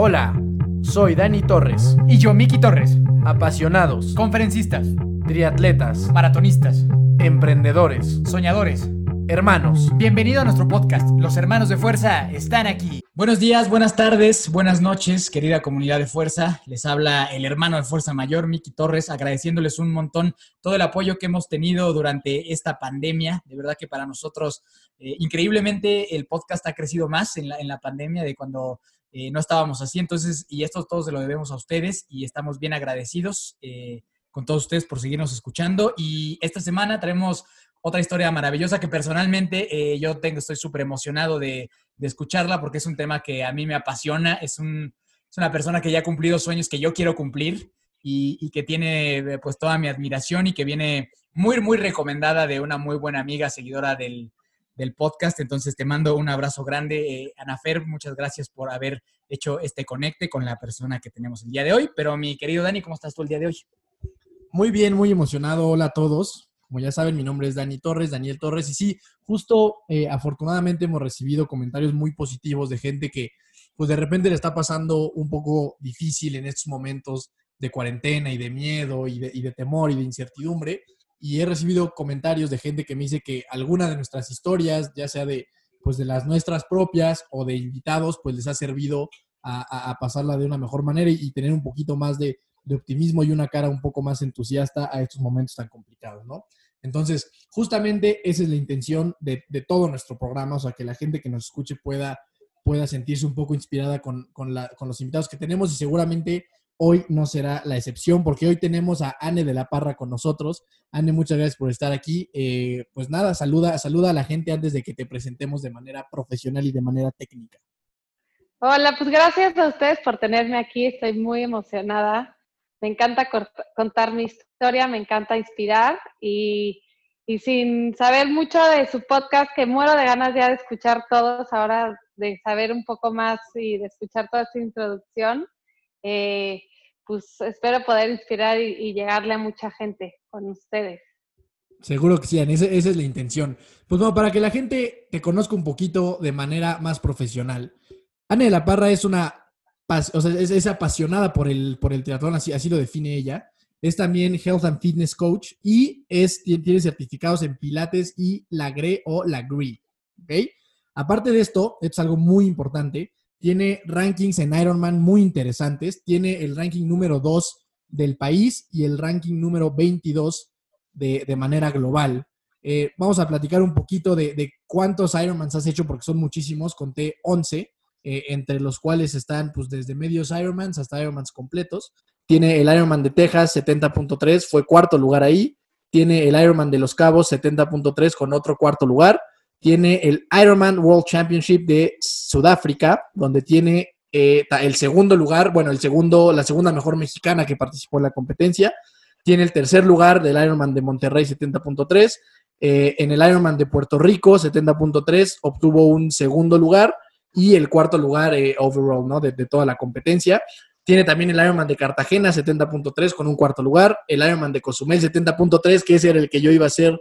Hola, soy Dani Torres. Y yo, Miki Torres. Apasionados, Conferencistas, triatletas, maratonistas, emprendedores, soñadores. hermanos. Bienvenido a nuestro podcast. Los hermanos de fuerza están aquí. Buenos días, buenas tardes, buenas noches, querida comunidad de fuerza. Les habla el hermano de fuerza mayor, Miki Torres, agradeciéndoles un montón todo el apoyo que hemos tenido durante esta pandemia. De verdad que para nosotros, eh, increíblemente, el podcast ha crecido más en la, en la pandemia de cuando eh, no estábamos así. Entonces, y esto todo se lo debemos a ustedes y estamos bien agradecidos eh, con todos ustedes por seguirnos escuchando. Y esta semana traemos otra historia maravillosa que personalmente eh, yo tengo, estoy súper emocionado de, de escucharla porque es un tema que a mí me apasiona. Es, un, es una persona que ya ha cumplido sueños que yo quiero cumplir y, y que tiene eh, pues toda mi admiración y que viene muy, muy recomendada de una muy buena amiga, seguidora del, del podcast. Entonces te mando un abrazo grande. Eh, Anafer, muchas gracias por haber hecho este conecte con la persona que tenemos el día de hoy. Pero mi querido Dani, ¿cómo estás tú el día de hoy? Muy bien, muy emocionado. Hola a todos. Como ya saben, mi nombre es Dani Torres, Daniel Torres. Y sí, justo eh, afortunadamente hemos recibido comentarios muy positivos de gente que pues de repente le está pasando un poco difícil en estos momentos de cuarentena y de miedo y de, y de temor y de incertidumbre. Y he recibido comentarios de gente que me dice que alguna de nuestras historias, ya sea de, pues de las nuestras propias o de invitados, pues les ha servido a, pasarla de una mejor manera y, y tener un poquito más de, de optimismo y una cara un poco más entusiasta a estos momentos tan complicados, ¿no? Entonces, justamente esa es la intención de, de todo nuestro programa, o sea, que la gente que nos escuche pueda, pueda sentirse un poco inspirada con, con, la- con los invitados que tenemos y seguramente hoy no será la excepción, porque hoy tenemos a Anne de la Parra con nosotros. Anne, muchas gracias por estar aquí. Eh, pues nada, saluda, saluda a la gente antes de que te presentemos de manera profesional y de manera técnica. Hola, pues gracias a ustedes por tenerme aquí. Estoy muy emocionada. Me encanta contar mi historia, me encanta inspirar y, y sin saber mucho de su podcast, que muero de ganas ya de escuchar todos, ahora de saber un poco más y de escuchar toda esta introducción, eh, pues espero poder inspirar y, llegarle a mucha gente con ustedes. Seguro que sí, esa, esa es la intención. Pues bueno, para que la gente te conozca un poquito de manera más profesional, Anne de la Parra es una, o sea, es, apasionada por el, por el triatlón, así, así lo define ella. Es también Health and Fitness Coach y es, tiene certificados en Pilates y la GRE o la GRI. ¿ok? Aparte de esto, esto es algo muy importante, tiene rankings en Ironman muy interesantes. Tiene el ranking número 2 del país y el ranking número 22 de, manera global. Eh, vamos a platicar un poquito de, de cuántos Ironmans has hecho, porque son muchísimos, conté 11, eh, entre los cuales están pues desde medios Ironmans hasta Ironmans completos. Tiene el Ironman de Texas 70.3, fue cuarto lugar ahí. Tiene el Ironman de Los Cabos 70.3 con otro cuarto lugar. Tiene el Ironman World Championship de Sudáfrica, donde tiene eh, el segundo lugar, bueno, el segundo, la segunda mejor mexicana que participó en la competencia. Tiene el tercer lugar del Ironman de Monterrey 70.3. Eh, en el Ironman de Puerto Rico 70.3 obtuvo un segundo lugar y el cuarto lugar eh, overall, ¿no? De, toda la competencia. Tiene también el Ironman de Cartagena 70.3 con un cuarto lugar. El Ironman de Cozumel 70.3, que ese era el que yo iba a hacer.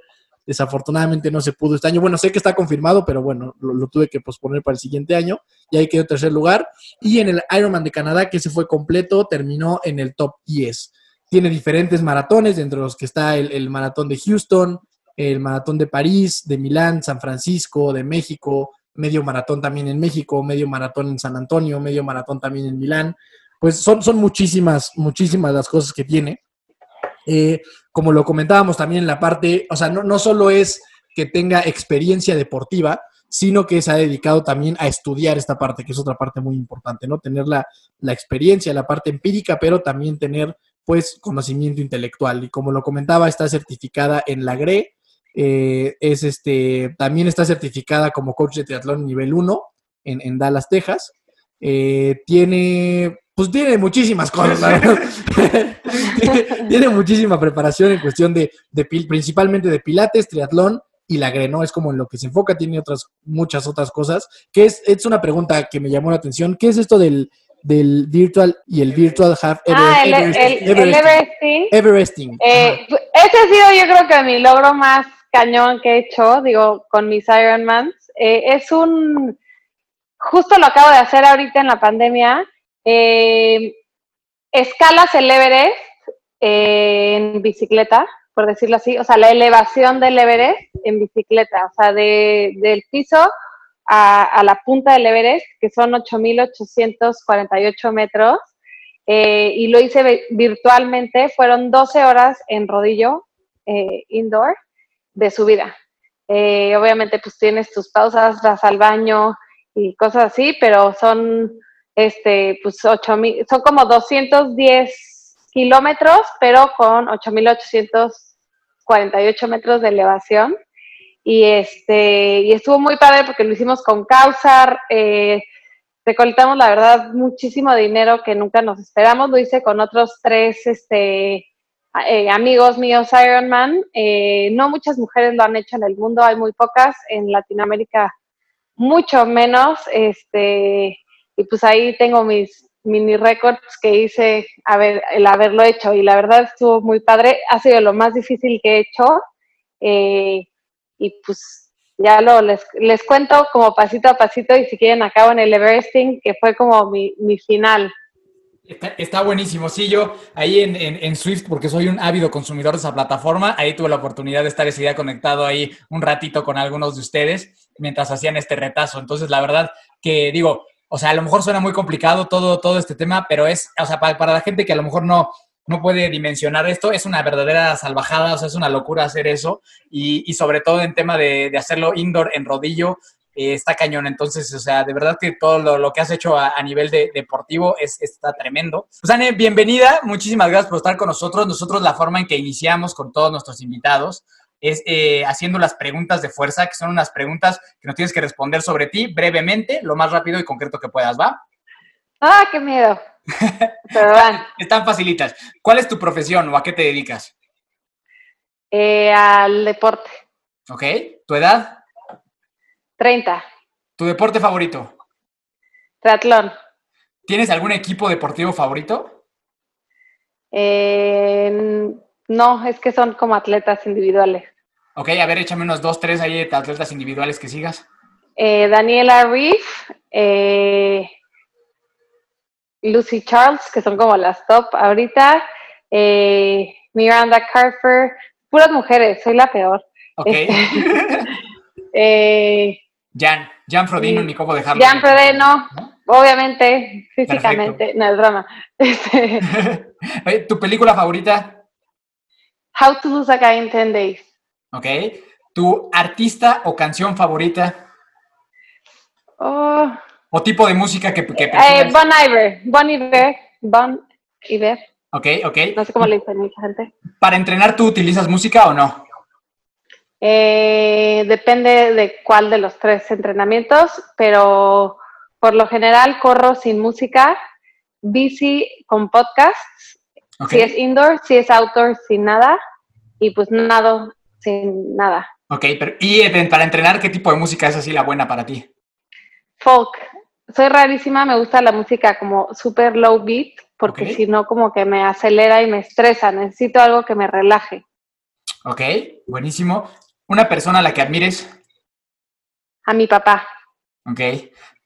Desafortunadamente no se pudo este año. Bueno, sé que está confirmado, pero bueno, lo, tuve que posponer para el siguiente año. Y ahí quedó tercer lugar. Y en el Ironman de Canadá, que se fue completo, terminó en el top 10 tiene diferentes maratones, entre los que está el, el maratón de Houston, el maratón de París, de Milán, San Francisco, de México, medio maratón también en México, medio maratón en San Antonio, medio maratón también en Milán. Pues son, son muchísimas, muchísimas las cosas que tiene. Eh, como lo comentábamos también en la parte, o sea, no, no solo es que tenga experiencia deportiva, sino que se ha dedicado también a estudiar esta parte, que es otra parte muy importante, ¿no? Tener la, la experiencia, la parte empírica, pero también tener pues conocimiento intelectual. Y como lo comentaba, está certificada en la GRE, eh, es este, también está certificada como coach de triatlón nivel 1 en, Dallas, Texas. Eh, tiene, pues tiene muchísimas cosas, la verdad. tiene, tiene muchísima preparación en cuestión de, de principalmente de pilates, triatlón y la GRE, ¿no? Es como en lo que se enfoca, tiene otras, muchas otras cosas. Que es, es una pregunta que me llamó la atención. ¿Qué es esto del, del virtual y el virtual half ah, el, Everest- el, el Everesting? Everesting. Everesting. Eh, ese ha sido yo creo que mi logro más cañón que he hecho, digo, con mis Ironmans. Eh, es un, justo lo acabo de hacer ahorita en la pandemia, Eh, escalas el Everest en bicicleta, por decirlo así, o sea, la elevación del Everest en bicicleta, o sea, de, del piso a, a, la punta del Everest, que son 8.848 metros, eh, y lo hice virtualmente, fueron 12 horas en rodillo eh, indoor de subida. Eh, obviamente, pues tienes tus pausas, vas al baño y cosas así, pero son, este, pues, 8, son como 210 kilómetros, pero con 8.848 metros de elevación. Y, este, y estuvo muy padre porque lo hicimos con Causar. Eh, recolectamos, la verdad, muchísimo dinero que nunca nos esperamos. Lo hice con otros tres este, eh, amigos míos Ironman. Eh, no muchas mujeres lo han hecho en el mundo, hay muy pocas. En Latinoamérica, mucho menos. Este, y pues ahí tengo mis mini récords que hice el haberlo hecho y la verdad estuvo muy padre. Ha sido lo más difícil que he hecho eh, y pues ya lo les, les, cuento como pasito a pasito y si quieren acabo en el Everesting que fue como mi, mi final. Está, está, buenísimo. Sí, yo ahí en, en, en, Swift, porque soy un ávido consumidor de esa plataforma, ahí tuve la oportunidad de estar ese día conectado ahí un ratito con algunos de ustedes mientras hacían este retazo. Entonces, la verdad que digo, o sea, a lo mejor suena muy complicado todo, todo este tema, pero es, o sea, para, para, la gente que a lo mejor no, no puede dimensionar esto, es una verdadera salvajada, o sea, es una locura hacer eso, y, y sobre todo en tema de, de hacerlo indoor en rodillo, eh, está cañón. Entonces, o sea, de verdad que todo lo, lo que has hecho a, a nivel de, deportivo es, está tremendo. Pues, Anne, bienvenida, muchísimas gracias por estar con nosotros. Nosotros la forma en que iniciamos con todos nuestros invitados es eh, haciendo las preguntas de fuerza, que son unas preguntas que nos tienes que responder sobre ti brevemente, lo más rápido y concreto que puedas, ¿va? Ah, qué miedo. Pero van. Están facilitas. ¿Cuál es tu profesión o a qué te dedicas? Eh, al deporte. Ok. ¿Tu edad? 30. ¿Tu deporte favorito? Triatlón. ¿Tienes algún equipo deportivo favorito? Eh, no, es que son como atletas individuales. Ok, a ver, échame unos dos, tres ahí de atletas individuales que sigas. Eh, Daniela Reef, eh, Lucy Charles, que son como las top ahorita, eh, Miranda Carfer, puras mujeres, soy la peor. Ok. eh, Jan, Jan Frodeno, ni cómo dejarlo. Jan Frodeno, ¿no? obviamente, físicamente, Perfecto. no es drama. Este, ¿Tu película favorita? How to Lose a Guy in 10 Days. Ok. ¿Tu artista o canción favorita? Oh. ¿O tipo de música que, que eh, Bon Iver. Bon Iver. Bon Iver. Ok, ok. No sé cómo le dicen mucha gente. ¿Para entrenar tú utilizas música o no? Eh, depende de cuál de los tres entrenamientos, pero por lo general corro sin música, bici con podcasts Okay. Si es indoor, si es outdoor, sin nada. Y pues nado sin nada. Ok, pero ¿y para entrenar qué tipo de música es así la buena para ti? Folk. Soy rarísima, me gusta la música como super low beat, porque okay. si no como que me acelera y me estresa. Necesito algo que me relaje. Ok, buenísimo. ¿Una persona a la que admires? A mi papá. Ok.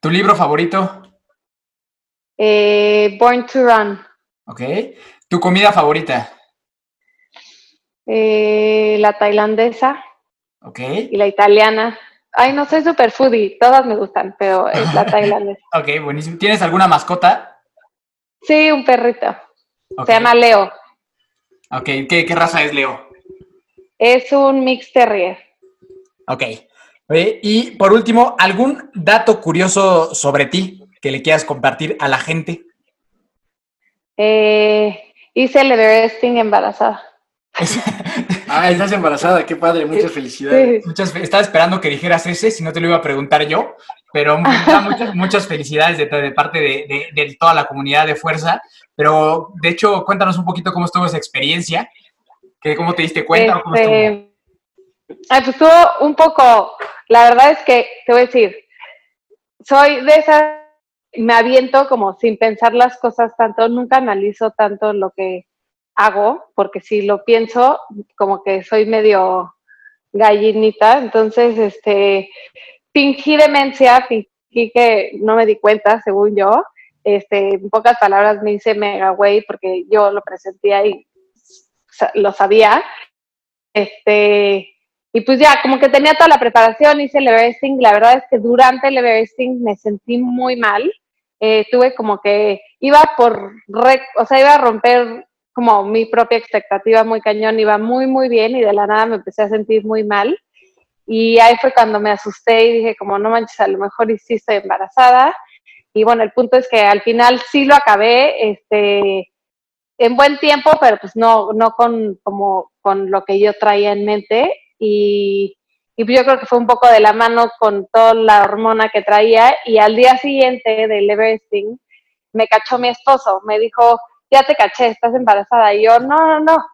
¿Tu libro favorito? Eh, Born to Run. Ok. ¿Tu comida favorita? Eh, la tailandesa. Ok. Y la italiana. Ay, no soy super foodie, todas me gustan, pero es la tailandesa. ok, buenísimo. ¿Tienes alguna mascota? Sí, un perrito. Okay. Se llama Leo. Ok, ¿Qué, ¿qué, raza es Leo? Es un mix terrier. Ok. Oye, y por último, ¿algún dato curioso sobre ti que le quieras compartir a la gente? Eh, hice el Everesting embarazada. ah, estás embarazada, qué padre, muchas felicidades. Sí. Muchas, estaba esperando que dijeras ese, si no te lo iba a preguntar yo, pero muchas, muchas felicidades de, de parte de, de, de, toda la comunidad de Fuerza. Pero, de hecho, cuéntanos un poquito cómo estuvo esa experiencia, que, cómo te diste cuenta. Este, ¿Cómo estuvo? Pues estuvo un poco, la verdad es que, te voy a decir, soy de esas me aviento como sin pensar las cosas tanto, nunca analizo tanto lo que hago, porque si lo pienso, como que soy medio gallinita, entonces, este, fingí demencia, fingí que no me di cuenta, según yo, este, en pocas palabras me hice mega güey porque yo lo presentía y lo sabía. Este, y pues ya, como que tenía toda la preparación, hice el Everesting. La verdad es que durante el Everesting me sentí muy mal. Eh, tuve como que iba por, o sea, iba a romper como mi propia expectativa muy cañón, iba muy, muy bien y de la nada me empecé a sentir muy mal. Y ahí fue cuando me asusté y dije, como no manches, a lo mejor sí estoy embarazada. Y bueno, el punto es que al final sí lo acabé, este, en buen tiempo, pero pues no, no con, como, con lo que yo traía en mente. Y, y yo creo que fue un poco de la mano con toda la hormona que traía. Y al día siguiente del Everesting, me cachó mi esposo, me dijo, ya te caché, estás embarazada. Y yo, no, no, no.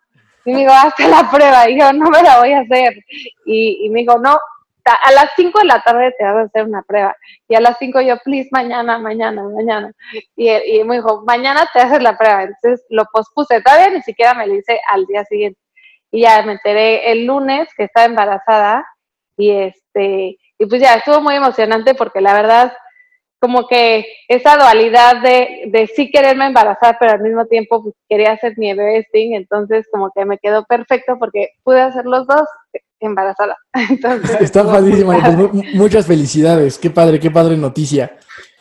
Y me dijo, hazte la prueba. Y yo, no me la voy a hacer. Y, y me dijo, no, a las 5 de la tarde te vas a hacer una prueba. Y a las 5 yo, please, mañana, mañana, mañana. Y, y me dijo, mañana te haces la prueba. Entonces lo pospuse. Todavía ni siquiera me lo hice al día siguiente. Y ya me enteré el lunes que estaba embarazada. Y este, y pues ya estuvo muy emocionante porque la verdad como que esa dualidad de, de sí quererme embarazar, pero al mismo tiempo pues, quería hacer mi Everesting, entonces como que me quedó perfecto porque pude hacer los dos embarazada. Entonces, Está padrísimo, pues, muchas felicidades, qué padre, qué padre noticia.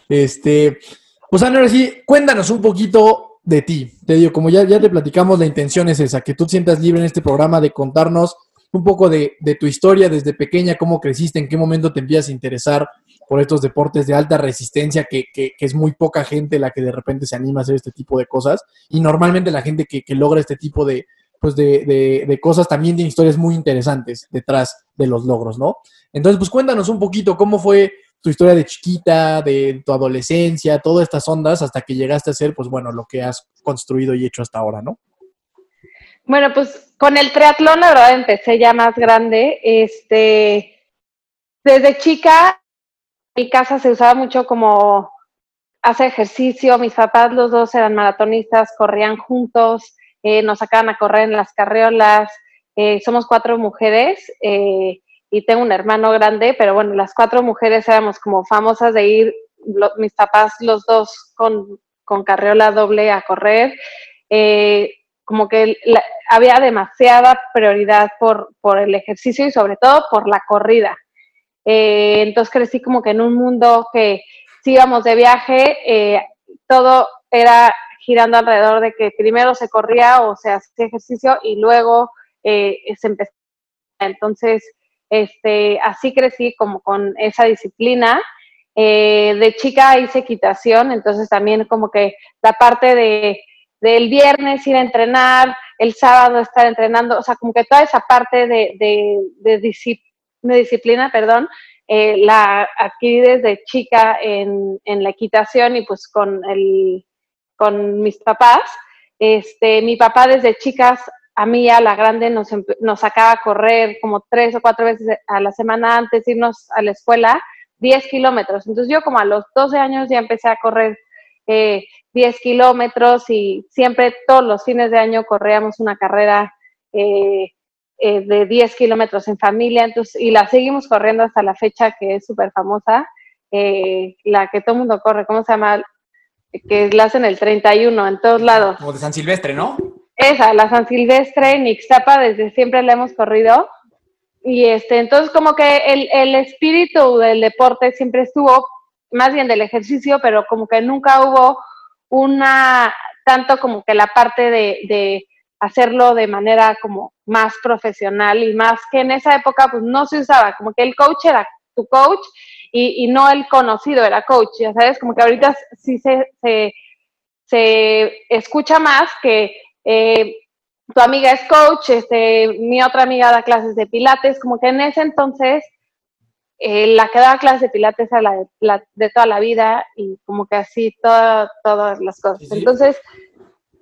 Este, pues ahora sí, cuéntanos un poquito de ti. Te digo, como ya, ya te platicamos, la intención es esa, que tú te sientas libre en este programa de contarnos un poco de, tu historia desde pequeña, cómo creciste, en qué momento te empiezas a interesar por estos deportes de alta resistencia, que, es muy poca gente la que de repente se anima a hacer este tipo de cosas. Y normalmente la gente que, logra este tipo pues de, de, cosas también tiene historias muy interesantes detrás de los logros, ¿no? Entonces, pues cuéntanos un poquito cómo fue tu historia de chiquita, de tu adolescencia, todas estas ondas hasta que llegaste a ser, pues bueno, lo que has construido y hecho hasta ahora, ¿no? Bueno, pues con el triatlón, la verdad, empecé ya más grande. Este, desde chica mi casa se usaba mucho como hacer ejercicio, mis papás los dos eran maratonistas, corrían juntos, eh, nos sacaban a correr en las carriolas, eh, somos cuatro mujeres eh, y tengo un hermano grande, pero bueno, las cuatro mujeres éramos como famosas de ir, mis papás los dos con, con carriola doble a correr, como que había demasiada prioridad por, por el ejercicio y sobre todo por la corrida. Eh, entonces crecí como que en un mundo que si íbamos de viaje, eh, todo era girando alrededor de que primero se corría o se hacía ejercicio y luego eh, se empezó. Entonces, este, así crecí como con esa disciplina. de chica hice equitación, entonces también como que la parte de del viernes ir a entrenar, el sábado estar entrenando, o sea, como que toda esa parte de, de, de disciplina perdón, eh, la adquirí desde chica en, en, la equitación y pues con, el, con mis papás. Este, mi papá desde chicas, a mí a la grande nos, nos sacaba a correr como tres o cuatro veces a la semana antes de irnos a la escuela, 10 kilómetros. Entonces yo como a los 12 años ya empecé a correr eh, 10 kilómetros y siempre todos los fines de año corríamos una carrera eh, eh, de 10 kilómetros en familia, entonces, y la seguimos corriendo hasta la fecha que es súper famosa, eh, la que todo el mundo corre, ¿cómo se llama? Que la hacen el 31 en todos lados. Como de San Silvestre, ¿no? Esa, la San Silvestre en Ixtapa, desde siempre la hemos corrido. Y este, entonces como que el, el espíritu del deporte siempre estuvo, más bien del ejercicio, pero como que nunca hubo una, tanto como que la parte de, de hacerlo de manera como más profesional y más que en esa época pues no se usaba, como que el coach era tu coach y, y no el conocido era coach, ya sabes, como que ahorita sí se, se, se escucha más que eh, tu amiga es coach, este, mi otra amiga da clases de pilates, como que en ese entonces eh, la que daba clases de pilates era la de, la de, toda la vida y como que así toda, todas las cosas. Sí, sí. Entonces,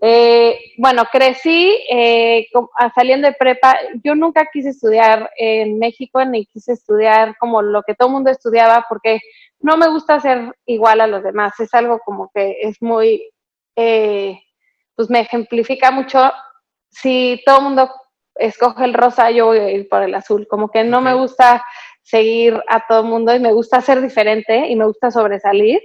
eh, bueno, crecí eh, saliendo de prepa. Yo nunca quise estudiar en México ni quise estudiar como lo que todo el mundo estudiaba porque no me gusta ser igual a los demás. Es algo como que es muy, eh, pues me ejemplifica mucho. Si todo el mundo escoge el rosa, yo voy a ir por el azul. Como que no me gusta seguir a todo el mundo y me gusta ser diferente y me gusta sobresalir.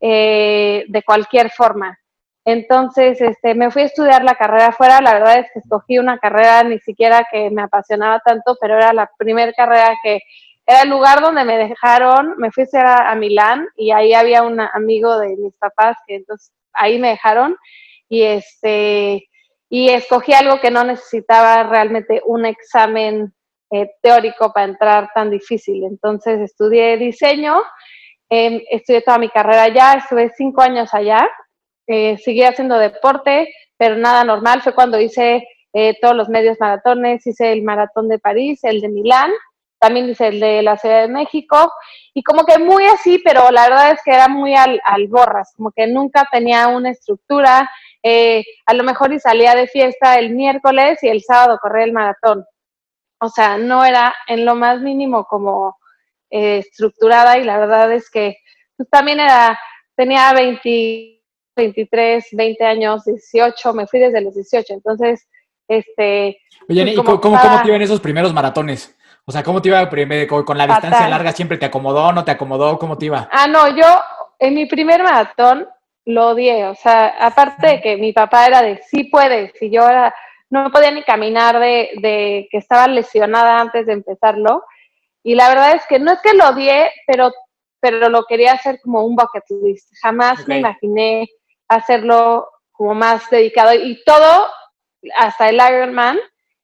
eh, de cualquier forma. Entonces, este, me fui a estudiar la carrera afuera. La verdad es que escogí una carrera ni siquiera que me apasionaba tanto, pero era la primera carrera que era el lugar donde me dejaron. Me fui a, a Milán y ahí había un amigo de mis papás que entonces ahí me dejaron y este y escogí algo que no necesitaba realmente un examen eh, teórico para entrar tan difícil. Entonces estudié diseño, em, estudié toda mi carrera allá, estuve cinco años allá, eh, seguí haciendo deporte, pero nada normal. Fue cuando hice eh, todos los medios maratones, hice el maratón de París, el de Milán, también hice el de la Ciudad de México, y como que muy así, pero la verdad es que era muy al, al borras, como que nunca tenía una estructura. a lo mejor y salía de fiesta el miércoles y el sábado corría el maratón o sea, no era en lo más mínimo como eh, estructurada y la verdad es que pues, también era, tenía 20, 23, 20 años, 18, me fui desde los 18, entonces, este... Oye, pues, ¿y cómo, cómo, te iban esos primeros maratones? O sea, ¿cómo te iba con la distancia larga? ¿Siempre te acomodó, no te acomodó? ¿Cómo te iba? Ah, no, yo en mi primer maratón lo odié, o sea, aparte de que mi papá era de sí puedes, y yo era no podía ni caminar de, que estaba lesionada antes de empezarlo. Y la verdad es que no es que lo odié, pero, pero lo quería hacer como un bucket list. Jamás me imaginé hacerlo como más dedicado. Y todo, hasta el Ironman,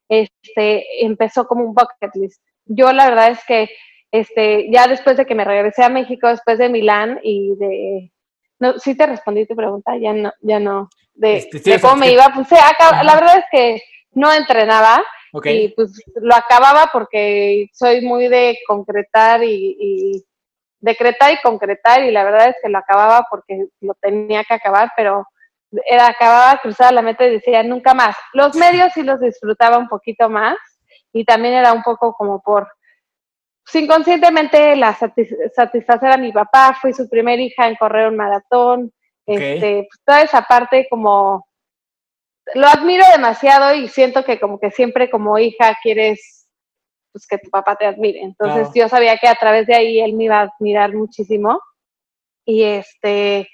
este, empezó como un bucket list. Yo la verdad es que este, ya después de que me regresé a México, después de Milán y de... No, sí te respondí tu pregunta, ya no, ya no de, este, cómo me iba. Pues, la verdad es que no entrenaba y pues lo acababa porque soy muy de concretar y, decretar y concretar y la verdad es que lo acababa porque lo tenía que acabar, pero era acababa cruzar la meta y decía nunca más. Los medios sí los disfrutaba un poquito más y también era un poco como por pues, inconscientemente la satisfacer a mi papá, fui su primera hija en correr un maratón, este, pues, toda esa parte como lo admiro demasiado y siento que como que siempre como hija quieres pues que tu papá te admire. Entonces yo sabía que a través de ahí él me iba a admirar muchísimo. Y este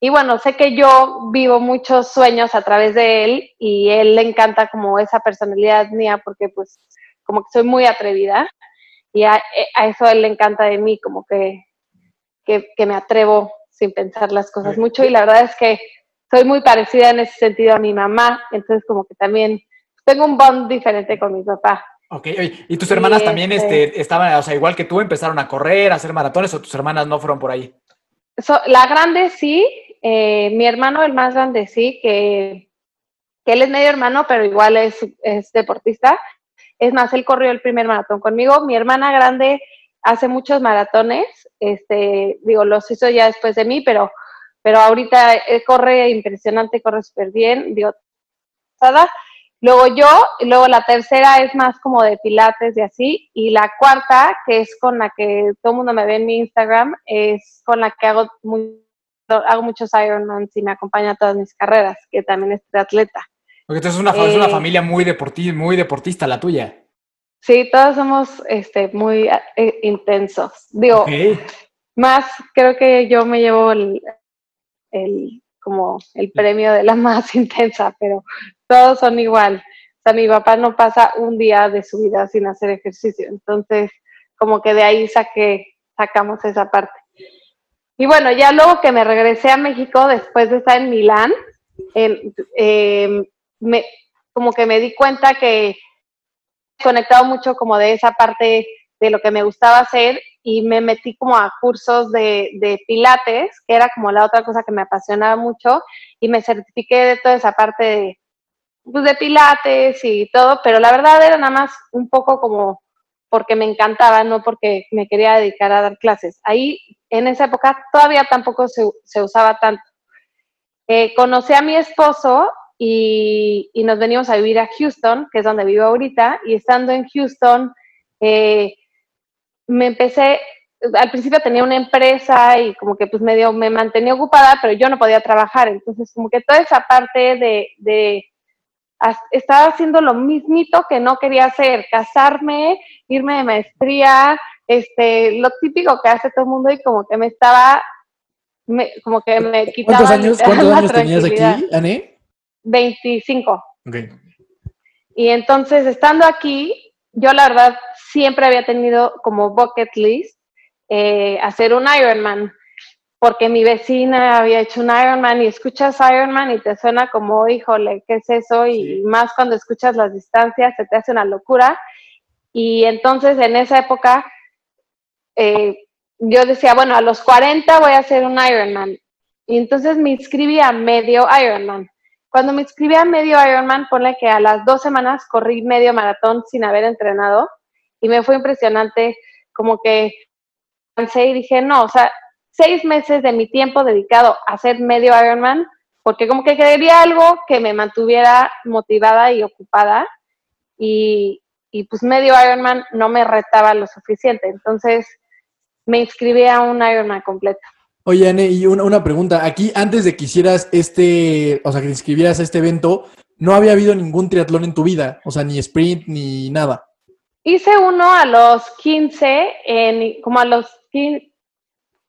y bueno, sé que yo vivo muchos sueños a través de él y él le encanta como esa personalidad mía porque pues como que soy muy atrevida y a, eso él le encanta de mí, como que, que, que me atrevo sin pensar las cosas mucho y la verdad es que soy muy parecida en ese sentido a mi mamá, entonces como que también tengo un bond diferente con mi papá. Ok, ¿y tus hermanas también este, este, estaban, o sea, igual que tú, empezaron a correr, a hacer maratones o tus hermanas no fueron por ahí? la grande sí, eh, mi hermano, el más grande sí, que, que, él es medio hermano, pero igual es, es deportista. Es más, él corrió el primer maratón conmigo. Mi hermana grande hace muchos maratones, este, digo, los hizo ya después de mí, pero, pero ahorita él corre impresionante, corre súper bien, digo, Luego yo, y luego la tercera es más como de pilates y así, y la cuarta, que es con la que todo el mundo me ve en mi Instagram, es con la que hago, hago muchos Ironmans y me acompaña a todas mis carreras, que también es de atleta. Porque entonces es una, es una eh, familia muy, deportista, muy deportista la tuya. Sí, todos somos este, muy eh, intensos. Digo, más creo que yo me llevo el, como el premio de la más intensa, pero todos son igual. O sea, mi papá no pasa un día de su vida sin hacer ejercicio. Entonces, como que de ahí saqué, sacamos esa parte. Y bueno, ya luego que me regresé a México, después de estar en Milán, em, me, como que me di cuenta que conectado mucho como de esa parte de lo que me gustaba hacer y me metí como a cursos de, de, pilates, que era como la otra cosa que me apasionaba mucho, y me certifiqué de toda esa parte de, pues de pilates y todo, pero la verdad era nada más un poco como porque me encantaba, no porque me quería dedicar a dar clases. Ahí, en esa época, todavía tampoco se, se usaba tanto. Eh, conocí a mi esposo y, nos venimos a vivir a Houston, que es donde vivo ahorita, y estando en Houston, eh, me empecé, al principio tenía una empresa y como que pues medio me mantenía ocupada, pero yo no podía trabajar, entonces como que toda esa parte de, de estaba haciendo lo mismito que no quería hacer, casarme, irme de maestría, este, lo típico que hace todo el mundo y como que me estaba como que me quitaba ¿Cuántos años, ¿cuántos años tenías aquí, Ané? 25. Y entonces, estando aquí, yo la verdad siempre había tenido como bucket list eh, hacer un Ironman, porque mi vecina había hecho un Ironman y escuchas Ironman y te suena como, híjole, ¿qué es eso? Y más cuando escuchas las distancias, se te hace una locura. Y entonces en esa época eh, yo decía, bueno, a los 40 voy a hacer un Ironman. Y entonces me inscribí a medio Ironman. Cuando me inscribí a medio Ironman, ponle que a las dos semanas corrí medio maratón sin haber entrenado y me fue impresionante, como que pensé y dije, no, o sea, seis meses de mi tiempo dedicado a hacer medio Ironman, porque como que quería algo que me mantuviera motivada y ocupada y, y pues medio Ironman no me retaba lo suficiente. Entonces me inscribí a un Ironman completo. Oye, Anne, y una, pregunta. Aquí, antes de que hicieras este, o sea, que te inscribieras a este evento, no había habido ningún triatlón en tu vida, o sea, ni sprint ni nada. Hice uno a los 15, en, como a los 15,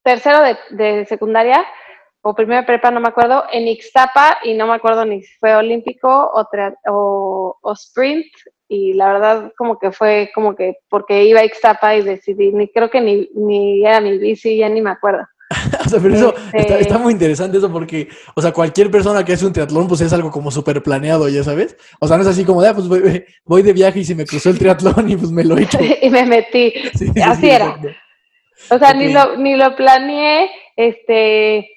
tercero de, secundaria, o primera prepa, no me acuerdo, en Ixtapa, y no me acuerdo ni si fue olímpico o, o, sprint, y la verdad como que fue como que porque iba a Ixtapa y decidí, ni creo que ni, ni era mi bici, ya ni me acuerdo. O sea, pero eso este está, muy interesante eso porque, o sea, cualquier persona que hace un triatlón, pues es algo como súper planeado, ya sabes. O sea, no es así como, de, ah, pues voy, de viaje y se me cruzó el triatlón y pues me lo he hecho. y me metí. así era. O sea, ni, lo, ni lo planeé, este,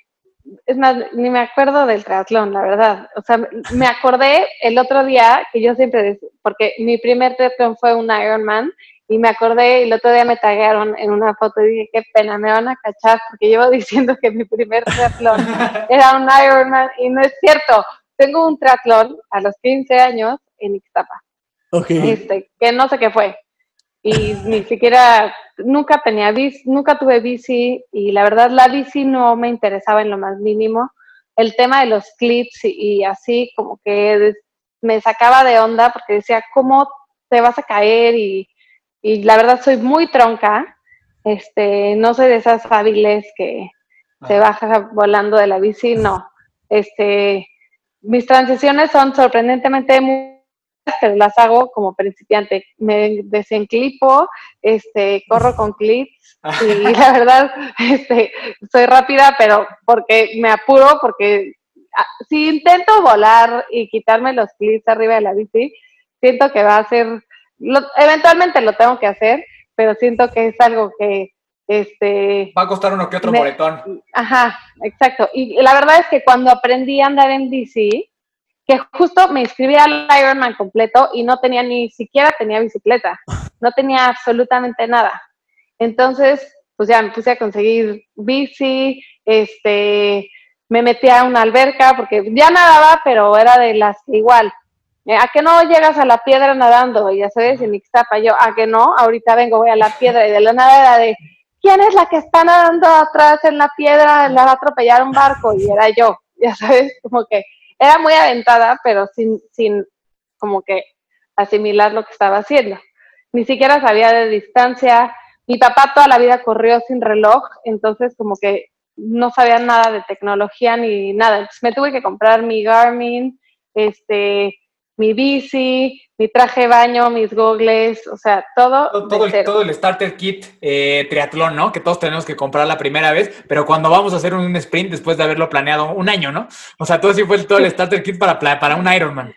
es más, ni me acuerdo del triatlón, la verdad. O sea, me acordé el otro día que yo siempre, porque mi primer triatlón fue un Ironman y me acordé y el otro día me taguearon en una foto y dije, qué pena, me van a cachar porque llevo diciendo que mi primer triatlón era un Ironman y no es cierto. Tengo un triatlón a los 15 años en Ixtapa. Okay. Este, que no sé qué fue. Y ni siquiera, nunca tenía bici, nunca tuve bici y la verdad la bici no me interesaba en lo más mínimo. El tema de los clips y, y así como que me sacaba de onda porque decía, ¿cómo te vas a caer? Y y la verdad soy muy tronca, este, no soy de esas hábiles que se baja volando de la bici, no. Este, mis transiciones son sorprendentemente muy pero las hago como principiante. Me desenclipo, este, corro con clips y la verdad, este, soy rápida, pero porque me apuro, porque ah, si intento volar y quitarme los clips arriba de la bici, siento que va a ser eventualmente lo tengo que hacer, pero siento que es algo que este va a costar uno que otro boletón. Ajá, exacto. Y la verdad es que cuando aprendí a andar en bici, que justo me inscribí al Ironman completo y no tenía ni siquiera tenía bicicleta, no tenía absolutamente nada. Entonces, pues ya me puse a conseguir bici, este, me metí a una alberca porque ya nadaba, pero era de las que igual ¿A que no llegas a la piedra nadando? Y ya sabes, en Ixtapa, yo, ¿a que no? Ahorita vengo, voy a la piedra y de la nada era de, ¿quién es la que está nadando atrás en la piedra? La va a atropellar un barco y era yo, ya sabes, como que era muy aventada, pero sin, sin como que asimilar lo que estaba haciendo. Ni siquiera sabía de distancia. Mi papá toda la vida corrió sin reloj, entonces como que no sabía nada de tecnología ni nada. Entonces me tuve que comprar mi Garmin, este, mi bici, mi traje de baño, mis gogles, o sea, todo. Todo, el, todo el, starter kit eh, triatlón, ¿no? Que todos tenemos que comprar la primera vez, pero cuando vamos a hacer un sprint después de haberlo planeado un año, ¿no? O sea, todo sí fue todo el starter kit para, para un Ironman.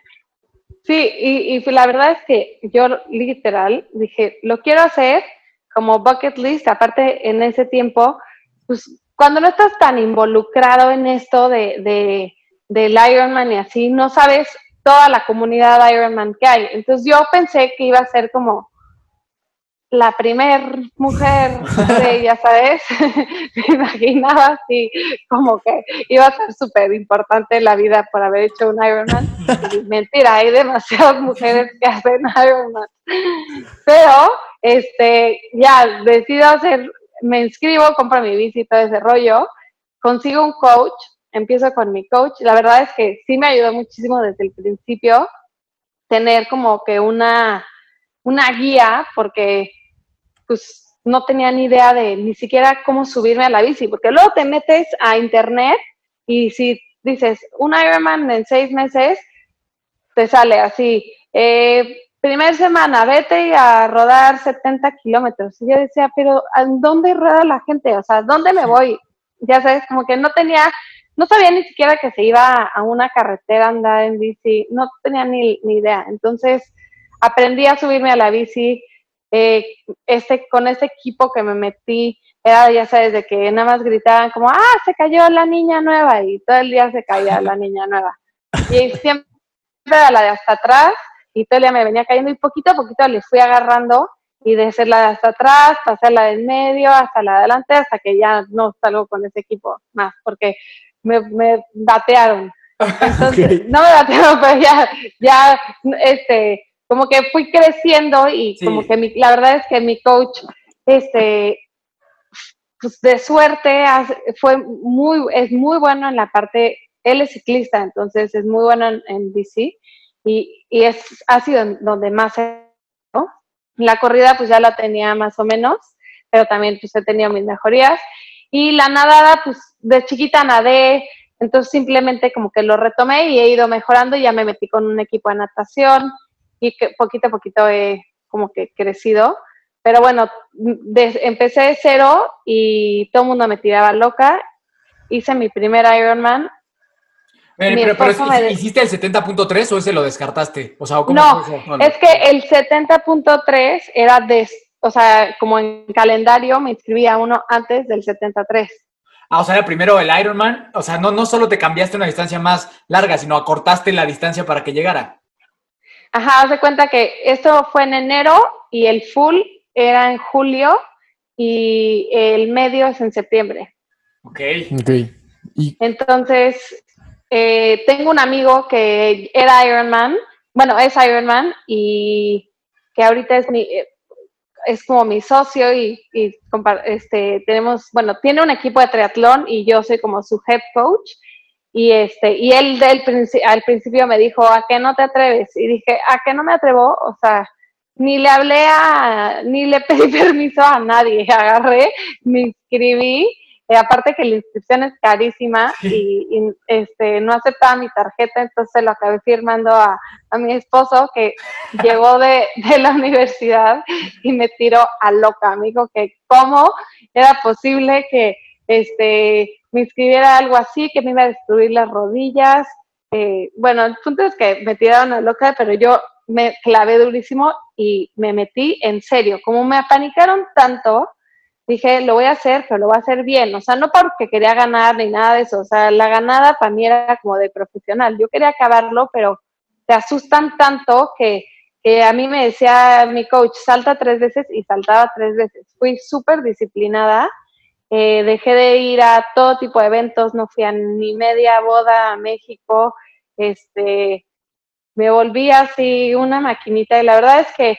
Sí, y, y la verdad es que yo literal dije, lo quiero hacer como bucket list, aparte en ese tiempo, pues cuando no estás tan involucrado en esto de, de del Ironman y así, no sabes toda la comunidad Ironman que hay. Entonces yo pensé que iba a ser como la primer mujer, ya sabes, me imaginaba así como que iba a ser súper importante en la vida por haber hecho un Ironman. mentira, hay demasiadas mujeres que hacen Ironman. Pero, este, ya decido hacer, me inscribo, compro mi bici y todo rollo, consigo un coach empiezo con mi coach. La verdad es que sí me ayudó muchísimo desde el principio tener como que una, una guía, porque pues no tenía ni idea de ni siquiera cómo subirme a la bici, porque luego te metes a internet y si dices un Ironman en seis meses, te sale así. Eh, primer semana, vete a rodar 70 kilómetros. Y yo decía, pero ¿a dónde rueda la gente? O sea, ¿dónde me voy? Ya sabes, como que no tenía, no sabía ni siquiera que se iba a una carretera a andar en bici, no tenía ni, ni idea. Entonces, aprendí a subirme a la bici. Eh, este, con ese equipo que me metí, era, ya sabes, de que nada más gritaban como, ah, se cayó la niña nueva, y todo el día se caía la niña nueva. Y siempre era la de hasta atrás, y todo el día me venía cayendo, y poquito a poquito le fui agarrando, y de ser la de hasta atrás, pasar la de en medio, hasta la de adelante, hasta que ya no salgo con ese equipo más, porque me, me batearon. Entonces, no me batearon, pero ya, ya, este, como que fui creciendo y como que la verdad es que mi coach, este, pues de suerte, fue muy, es muy bueno en la parte, él es ciclista, entonces es muy bueno en, bici y, y, es, ha sido donde más ¿no? La corrida pues ya la tenía más o menos, pero también pues he tenido mis mejorías. Y la nadada, pues de chiquita nadé, entonces simplemente como que lo retomé y he ido mejorando, ya me metí con un equipo de natación, y que poquito a poquito he como que crecido. Pero bueno, empecé de cero y todo el mundo me tiraba loca. Hice mi primer Ironman. Pero, pero ¿hiciste el 70.3 o ese lo descartaste? O sea, ¿cómo no, es que el 70.3 era de, o sea, como en calendario me inscribía uno antes del 73. Ah, o sea, era primero el Ironman. O sea, no, no solo te cambiaste una distancia más larga, sino acortaste la distancia para que llegara. Ajá, haz de cuenta que esto fue en enero y el full era en julio y el medio es en septiembre. Ok. Entonces, eh, tengo un amigo que era Ironman, bueno, es Ironman y que ahorita es mi, eh, es como mi socio y, y este, tenemos, bueno, tiene un equipo de triatlón y yo soy como su head coach y, este, y él del al principio me dijo, ¿a qué no te atreves? Y dije, ¿a qué no me atrevo? O sea, ni le hablé a, ni le pedí permiso a nadie. Agarré, me inscribí. Eh, aparte que la inscripción es carísima y, este, no aceptaba mi tarjeta, entonces lo acabé firmando a, a mi esposo que llegó de, de, la universidad y me tiró a loca. Me dijo que cómo era posible que este, me inscribiera algo así, que me iba a destruir las rodillas. Eh, bueno, el punto es que me tiraron a loca, pero yo me clavé durísimo y me metí en serio. Como me apanicaron tanto, dije, lo voy a hacer, pero lo voy a hacer bien. O sea, no porque quería ganar ni nada de eso. O sea, la ganada para mí era como de profesional. Yo quería acabarlo, pero te asustan tanto que, que a mí me decía mi coach, salta tres veces y saltaba tres veces. Fui súper disciplinada eh, dejé de ir a todo tipo de eventos, no fui a ni media boda a México, este, me volví así una maquinita y la verdad es que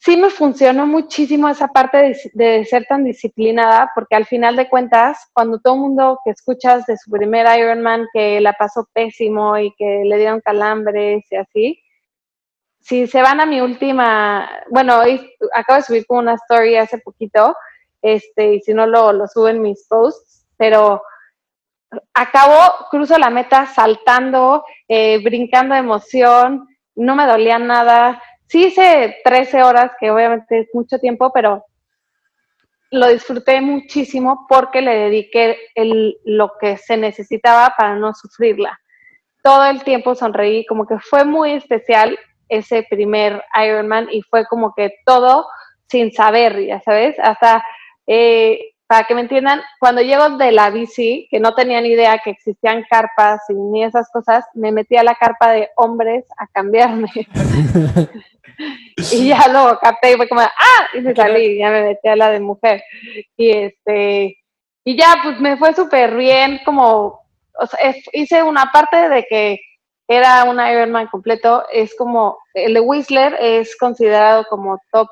sí me funcionó muchísimo esa parte de, ser tan disciplinada, porque al final de cuentas, cuando todo mundo que escuchas de su primer Ironman que la pasó pésimo y que le dieron calambres y así, si se van a mi última, bueno, acabo de subir como una story hace poquito, este, y si no lo, lo suben mis posts, pero acabo, cruzo la meta saltando, eh, brincando de emoción, no me dolía nada. Sí hice 13 horas, que obviamente es mucho tiempo, pero lo disfruté muchísimo porque le dediqué el, lo que se necesitaba para no sufrirla. Todo el tiempo sonreí, como que fue muy especial ese primer Ironman y fue como que todo sin saber, ya sabes, hasta eh, para que me entiendan, cuando llego de la bici, que no tenía ni idea que existían carpas y ni esas cosas, me metí a la carpa de hombres a cambiarme. y ya luego capté y fue como, ¡ah! Y me salí, ya me metí a la de mujer. Y este, y ya, pues me fue súper bien, como, hice una parte de que era un Ironman completo, es como, el de Whistler es considerado como top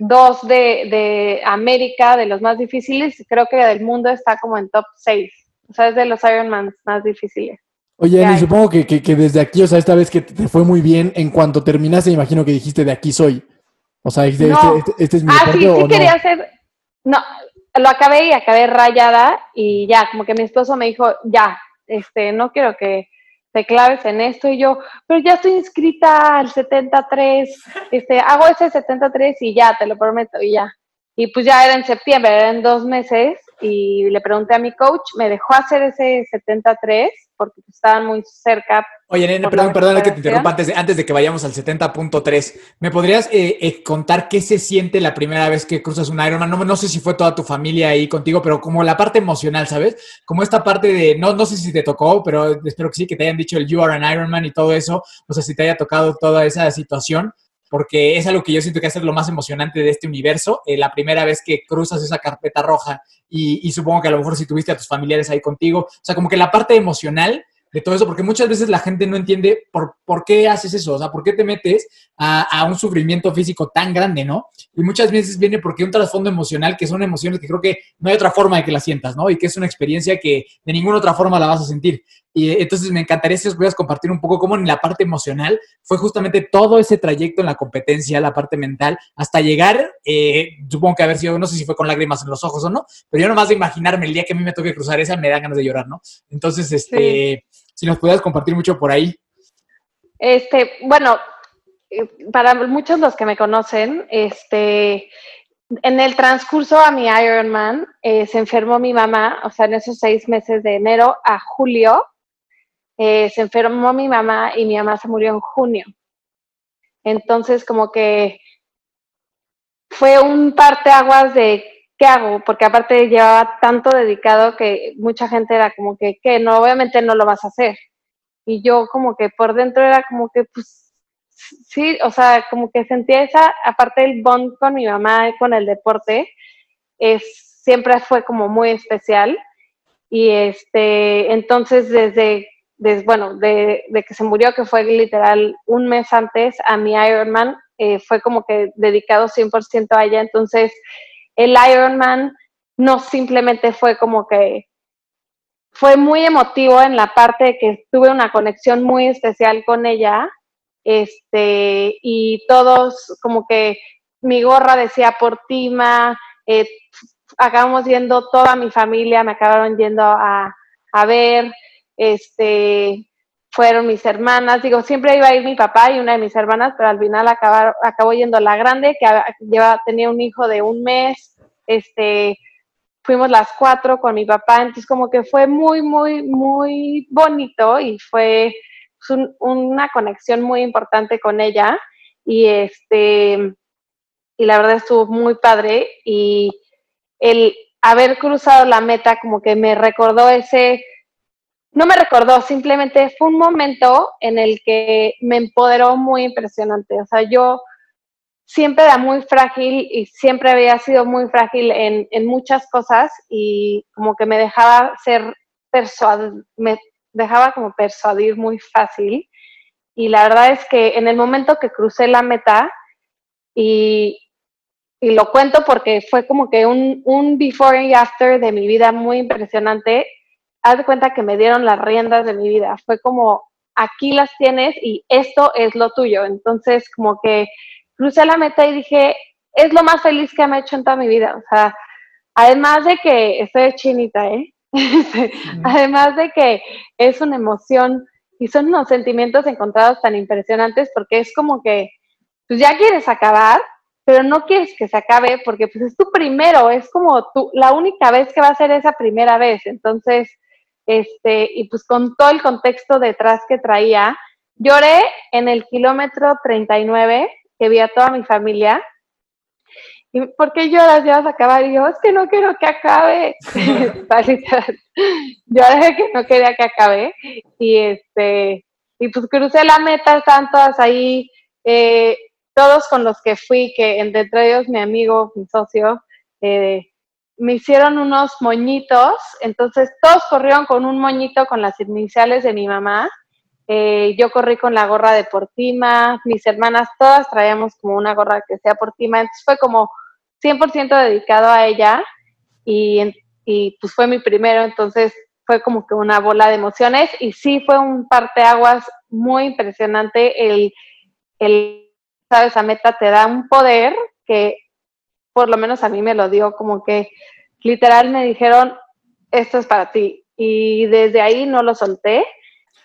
dos de, América, de los más difíciles, creo que del mundo está como en top 6. O sea, es de los Ironman más difíciles. Oye, Ani, supongo que, desde aquí, o sea, esta vez que te fue muy bien, en cuanto terminaste, imagino que dijiste de aquí soy. O sea, este, No. este- este es mi Ah, sí, o sí no? quería hacer. No, lo acabé y acabé rayada y ya, como que mi esposo me dijo, ya, este, no quiero que te claves en esto y yo, pero ya estoy inscrita al 73, este, hago ese 73 y ya, te lo prometo y ya. Y pues ya era en septiembre, era en dos meses y le pregunté a mi coach, me dejó hacer ese 73 porque pues, estaban muy cerca. Oye, nene, perdón, perdón que te interrumpa antes de, antes de que vayamos al 70.3. ¿Me podrías eh, eh, contar qué se siente la primera vez que cruzas un Ironman? No, no sé si fue toda tu familia ahí contigo, pero como la parte emocional, ¿sabes? Como esta parte de, no, no sé si te tocó, pero espero que sí, que te hayan dicho el You are an Ironman y todo eso. O sea, si te haya tocado toda esa situación, porque es algo que yo siento que es lo más emocionante de este universo. eh, la primera vez que cruzas esa carpeta roja y, y supongo que a lo mejor si tuviste a tus familiares ahí contigo, o sea, como que la parte emocional de todo eso, porque muchas veces la gente no entiende por, por qué haces eso, o sea, por qué te metes a, a un sufrimiento físico tan grande, ¿no? Y muchas veces viene porque un trasfondo emocional que son emociones que creo que no hay otra forma de que las sientas, ¿no? Y que es una experiencia que de ninguna otra forma la vas a sentir. Y eh, entonces me encantaría si os pudieras compartir un poco cómo en la parte emocional fue justamente todo ese trayecto en la competencia, la parte mental, hasta llegar, eh, supongo que haber sido, no sé si fue con lágrimas en los ojos o no, pero yo nomás de imaginarme el día que a mí me toque cruzar esa me da ganas de llorar, ¿no? Entonces, este, si nos pudieras compartir mucho por ahí. Este, bueno, eh, para muchos los que me conocen, este, en el transcurso a mi Ironman eh, se enfermó mi mamá, o sea, en esos seis meses de enero a julio, eh, se enfermó mi mamá y mi mamá se murió en junio. Entonces, como que fue un parteaguas de qué hago, porque aparte llevaba tanto dedicado que mucha gente era como que, no, obviamente no lo vas a hacer. Y yo como que por dentro era como que, pues, sí, o sea, como que sentía esa, aparte del bond con mi mamá con el deporte, es, siempre fue como muy especial. Y este, entonces desde, desde bueno, de, de que se murió, que fue literal un mes antes a mi Ironman, eh, fue como que dedicado 100% a ella. Entonces, el Ironman no simplemente fue como que fue muy emotivo en la parte de que tuve una conexión muy especial con ella, este, y todos como que mi gorra decía por Tima, eh, acabamos yendo toda mi familia, me acabaron yendo a, a ver, este, fueron mis hermanas, digo, siempre iba a ir mi papá y una de mis hermanas, pero al final acabaron, acabó yendo la grande, que lleva, tenía un hijo de un mes, este, fuimos las cuatro con mi papá, entonces como que fue muy, muy, muy bonito y fue un, una conexión muy importante con ella. Y este, y la verdad estuvo muy padre. Y el haber cruzado la meta como que me recordó ese, no me recordó, simplemente fue un momento en el que me empoderó muy impresionante, o sea, yo siempre era muy frágil y siempre había sido muy frágil en, en muchas cosas y como que me dejaba ser me dejaba como persuadir muy fácil. Y la verdad es que en el momento que crucé la meta y, y lo cuento porque fue como que un, un before y after de mi vida muy impresionante, haz de cuenta que me dieron las riendas de mi vida, fue como aquí las tienes y esto es lo tuyo, entonces como que crucé la meta y dije, es lo más feliz que me ha hecho en toda mi vida. O sea, además de que estoy chinita, ¿eh? además de que es una emoción y son unos sentimientos encontrados tan impresionantes porque es como que, pues ya quieres acabar, pero no quieres que se acabe porque pues es tu primero, es como tu, la única vez que va a ser esa primera vez. Entonces, este, y pues con todo el contexto detrás que traía, lloré en el kilómetro 39 que vi a toda mi familia. ¿Y por qué lloras? Ya vas a acabar. Y yo, es que no quiero que acabe. dije que no quería que acabe. Y este, y pues crucé la meta, estaban todas ahí, eh, todos con los que fui, que entre ellos mi amigo, mi socio, eh, me hicieron unos moñitos. Entonces todos corrieron con un moñito con las iniciales de mi mamá. Eh, yo corrí con la gorra de Portima, mis hermanas todas traíamos como una gorra que sea Portima, entonces fue como 100% dedicado a ella y, y, pues fue mi primero, entonces fue como que una bola de emociones y sí fue un parteaguas muy impresionante el, el esa meta te da un poder que por lo menos a mí me lo dio como que literal me dijeron, esto es para ti. Y desde ahí no lo solté.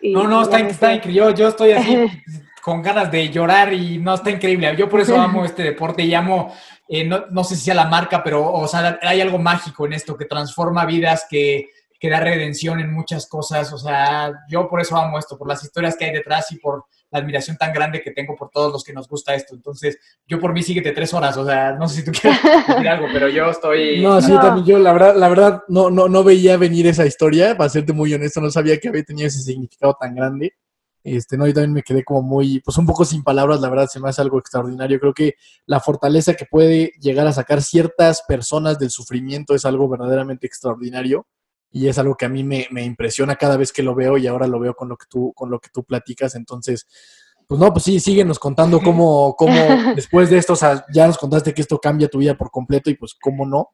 no, no, está, increíble. Yo, yo estoy así con ganas de llorar y no, está increíble. Yo por eso amo este deporte y amo, eh, no, no, sé si sea la marca, pero o sea, hay algo mágico en esto que transforma vidas, que, que da redención en muchas cosas. O sea, yo por eso amo esto, por las historias que hay detrás y por la admiración tan grande que tengo por todos los que nos gusta esto. Entonces, yo por mí síguete tres horas, o sea, no sé si tú quieres decir algo, pero yo estoy... No, sí, también yo la verdad, la verdad no, no, no veía venir esa historia, para serte muy honesto, no sabía que había tenido ese significado tan grande. Este, no, yo también me quedé como muy, pues un poco sin palabras, la verdad se me hace algo extraordinario. Creo que la fortaleza que puede llegar a sacar ciertas personas del sufrimiento es algo verdaderamente extraordinario y es algo que a mí me, impresiona cada vez que lo veo y ahora lo veo con lo que tú, con lo que tú platicas. Entonces, pues no, pues sí, síguenos contando cómo, cómo después de esto, o sea, ya nos contaste que esto cambia tu vida por completo y pues cómo no.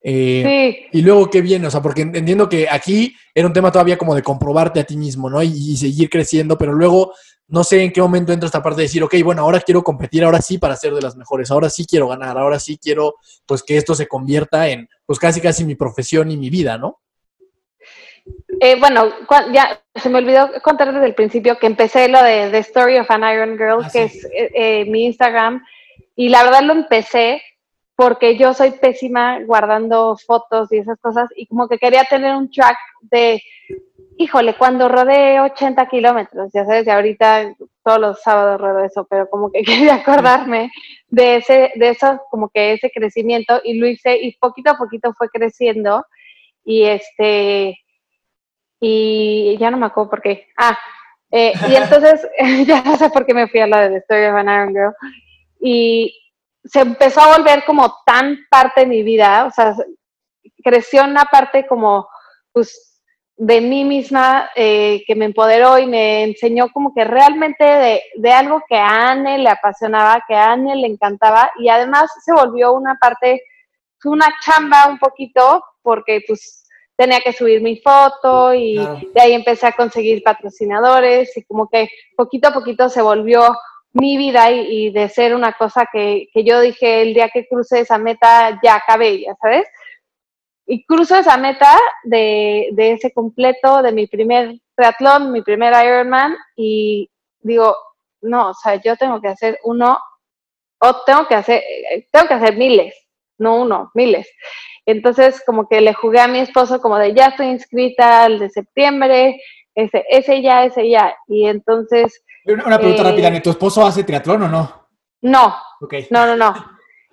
Eh, y luego, ¿qué viene? O sea, porque entiendo que aquí era un tema todavía como de comprobarte a ti mismo, ¿no? Y, seguir creciendo, pero luego no sé en qué momento entra esta parte de decir, ok, bueno, ahora quiero competir, ahora sí para ser de las mejores, ahora sí quiero ganar, ahora sí quiero, pues que esto se convierta en, pues casi casi mi profesión y mi vida, ¿no? Eh, bueno, ya se me olvidó contar desde el principio que empecé lo de The Story of an Iron Girl, ah, que es eh, eh, mi Instagram, y la verdad lo empecé porque yo soy pésima guardando fotos y esas cosas, y como que quería tener un track de, híjole, cuando rodé 80 kilómetros, ya sabes, y ahorita todos los sábados rodo eso, pero como que quería acordarme de ese, de eso, como que ese crecimiento, y lo hice, y poquito a poquito fue creciendo, y este, y ya no me acuerdo por qué. Ah, eh, y entonces ya no sé por qué me fui a la de Story of an Iron Girl. Y se empezó a volver como tan parte de mi vida, o sea, creció una parte como, pues, de mí misma eh, que me empoderó y me enseñó como que realmente de, de, algo que a Anne le apasionaba, que a Anne le encantaba y además se volvió una parte, una chamba un poquito porque pues tenía que subir mi foto y de ahí empecé a conseguir patrocinadores y como que poquito a poquito se volvió mi vida y, de ser una cosa que, yo dije el día que cruce esa meta ya acabé, ya sabes. Y cruzo esa meta de, de ese completo, de mi primer triatlón, mi primer Ironman y digo, no, o sea, yo tengo que hacer uno o tengo que hacer, tengo que hacer miles, no uno, miles. Entonces, como que le jugué a mi esposo como de ya estoy inscrita al de septiembre, ese, ese ya, ese ya. Y entonces... Una, pregunta rápida, eh, rápida, ¿tu esposo hace triatlón o no? No, no, no, no.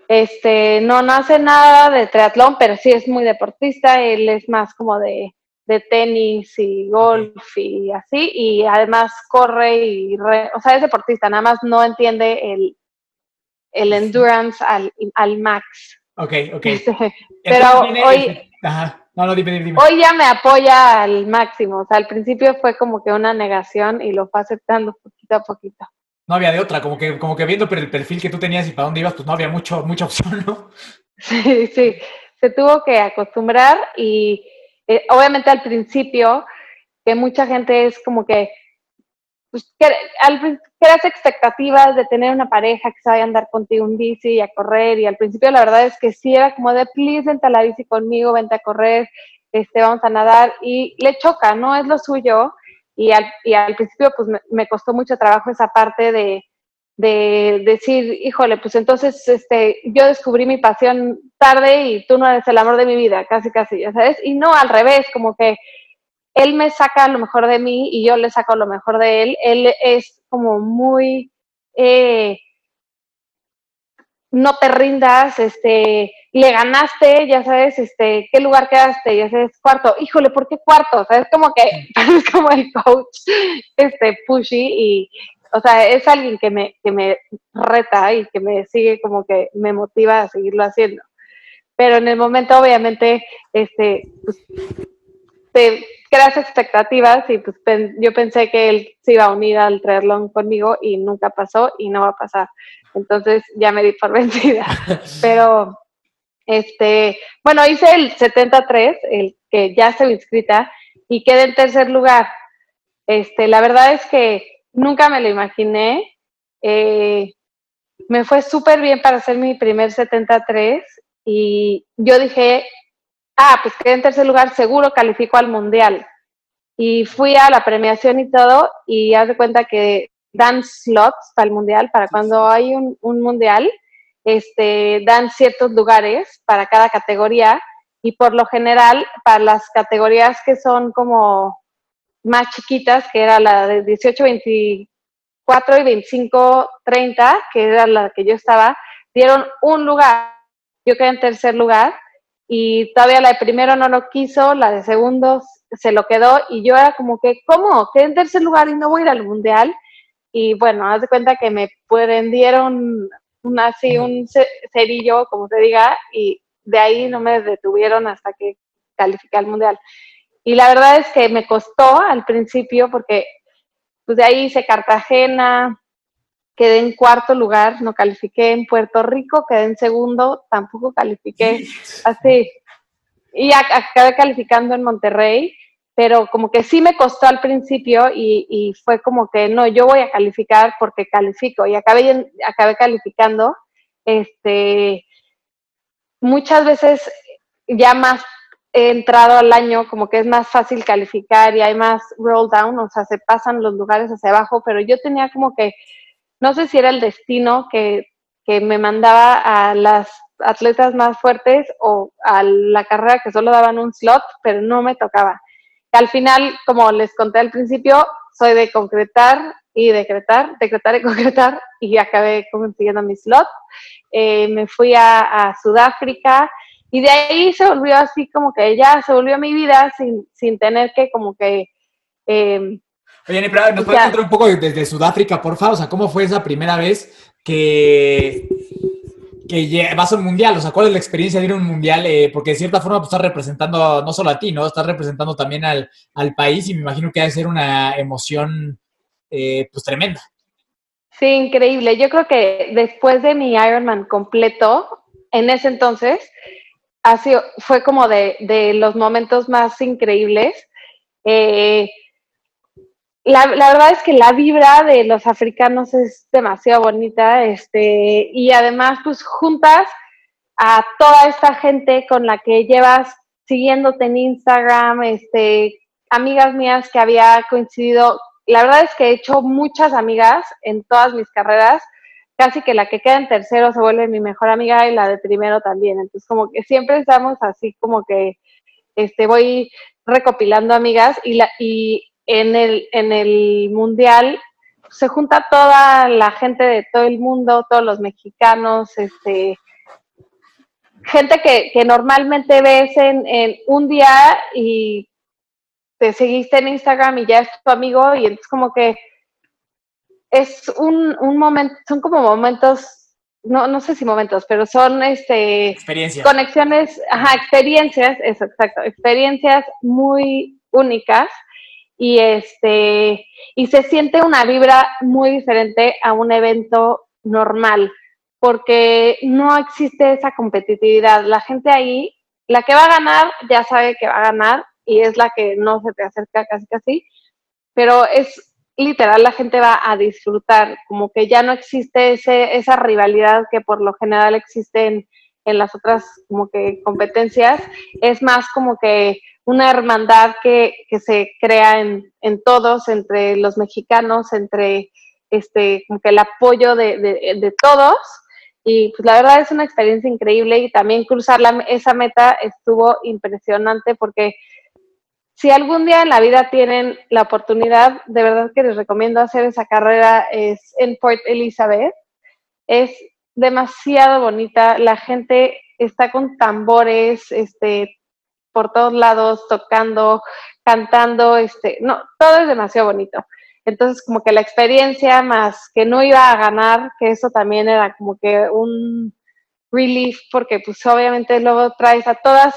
Este, no, no hace nada de triatlón, pero sí es muy deportista, él es más como de, de tenis y golf y así, y además corre y, o sea, es deportista, nada más no entiende el, el endurance al, al max. Ok, ok. Pero hoy, hoy ya me apoya al máximo. O sea, al principio fue como que una negación y lo fue aceptando poquito a poquito. No había de otra, como que, como que viendo el perfil que tú tenías y para dónde ibas, pues no había mucho, mucha opción, ¿no? Sí, sí. Se tuvo que acostumbrar y eh, obviamente al principio, que mucha gente es como que pues, creas expectativas de tener una pareja que a andar contigo un bici y a correr, y al principio la verdad es que sí era como de, please, vente a la bici conmigo, vente a correr, este, vamos a nadar, y le choca, no es lo suyo, y al, y al principio pues me, costó mucho trabajo esa parte de, de decir, híjole, pues entonces este, yo descubrí mi pasión tarde y tú no eres el amor de mi vida, casi, casi, ya sabes, y no al revés, como que él me saca lo mejor de mí y yo le saco lo mejor de él. Él es como muy, eh, no te rindas, este, le ganaste, ya sabes, este, qué lugar quedaste, ya sabes, cuarto, híjole, ¿por qué cuarto? O sea, es como que es como el coach, este, pushy y, o sea, es alguien que me, que me reta y que me sigue como que me motiva a seguirlo haciendo. Pero en el momento, obviamente, este, pues, te creas expectativas y pues yo pensé que él se iba a unir al triatlón conmigo y nunca pasó y no va a pasar. Entonces ya me di por vencida. Pero, este, bueno, hice el 73, el que ya estoy inscrita, y quedé en tercer lugar. Este, la verdad es que nunca me lo imaginé. Eh, me fue súper bien para hacer mi primer 73 y yo dije, ah, pues quedé en tercer lugar, seguro califico al mundial. Y fui a la premiación y todo y haz de cuenta que dan slots para el mundial, para cuando hay un, un mundial, este, dan ciertos lugares para cada categoría y por lo general para las categorías que son como más chiquitas, que era la de 18, 24 y 25, 30, que era la que yo estaba, dieron un lugar. Yo quedé en tercer lugar y todavía la de primero no lo quiso, la de segundo se lo quedó y yo era como que, ¿cómo? Quedé en tercer lugar y no voy a ir al mundial. Y bueno, haz de cuenta que me prendieron un, así un cerillo, como se diga, y de ahí no me detuvieron hasta que califiqué al mundial. Y la verdad es que me costó al principio porque pues de ahí hice Cartagena, quedé en cuarto lugar, no califiqué en Puerto Rico, quedé en segundo, tampoco califiqué así. Y acabé calificando en Monterrey, pero como que sí me costó al principio y, fue como que no, yo voy a calificar porque califico y acabé, acabé calificando. Este, muchas veces ya más he entrado al año, como que es más fácil calificar y hay más roll down, o sea, se pasan los lugares hacia abajo, pero yo tenía como que, no sé si era el destino que, que me mandaba a las atletas más fuertes o a la carrera que solo daban un slot, pero no me tocaba. Al final, como les conté al principio, soy de concretar y decretar, decretar y concretar, y acabé consiguiendo mi slot. Eh, me fui a, Sudáfrica, y de ahí se volvió así como que ya se volvió mi vida sin, sin tener que como que... Eh, Oye, pero ¿nos puedes contar un poco desde Sudáfrica, por favor? O sea, ¿cómo fue esa primera vez que, que vas a un mundial? O sea, ¿cuál es la experiencia de ir a un mundial? Eh, porque de cierta forma pues, estás representando no solo a ti, ¿no? Estás representando también al, al país y me imagino que ha de ser una emoción eh, pues tremenda. Sí, increíble. Yo creo que después de mi Ironman completo, en ese entonces, así fue como de, los momentos más increíbles. Eh, la, verdad es que la vibra de los africanos es demasiado bonita, este, y además, pues juntas a toda esta gente con la que llevas siguiéndote en Instagram, este, amigas mías que había coincidido. La verdad es que he hecho muchas amigas en todas mis carreras casi que la que queda en tercero se vuelve mi mejor amiga y la de primero también. Entonces, como que siempre estamos así como que este, voy recopilando amigas y, la, y en, el, en el mundial se junta toda la gente de todo el mundo, todos los mexicanos, este, gente que, que normalmente ves en, en, un día y te seguiste en Instagram y ya es tu amigo y entonces como que es un, un momento, son como momentos, no, no sé si momentos, pero son este experiencias. conexiones, ajá, experiencias, eso, exacto, experiencias muy únicas y este y se siente una vibra muy diferente a un evento normal porque no existe esa competitividad. La gente ahí, la que va a ganar, ya sabe que va a ganar y es la que no se te acerca casi casi, pero es literal la gente va a disfrutar, como que ya no existe ese, esa rivalidad que por lo general existe en, las otras como que competencias, es más como que una hermandad que, se crea en, todos, entre los mexicanos, entre este, como que el apoyo de, de, todos. Y pues la verdad es una experiencia increíble y también cruzar esa meta estuvo impresionante porque si algún día en la vida tienen la oportunidad, de verdad que les recomiendo hacer esa carrera, es en Port Elizabeth. Es demasiado bonita, la gente está con tambores, este, por todos lados, tocando, cantando, este, no, todo es demasiado bonito. Entonces, como que la experiencia más que no iba a ganar, que eso también era como que un relief, porque pues obviamente luego traes a todas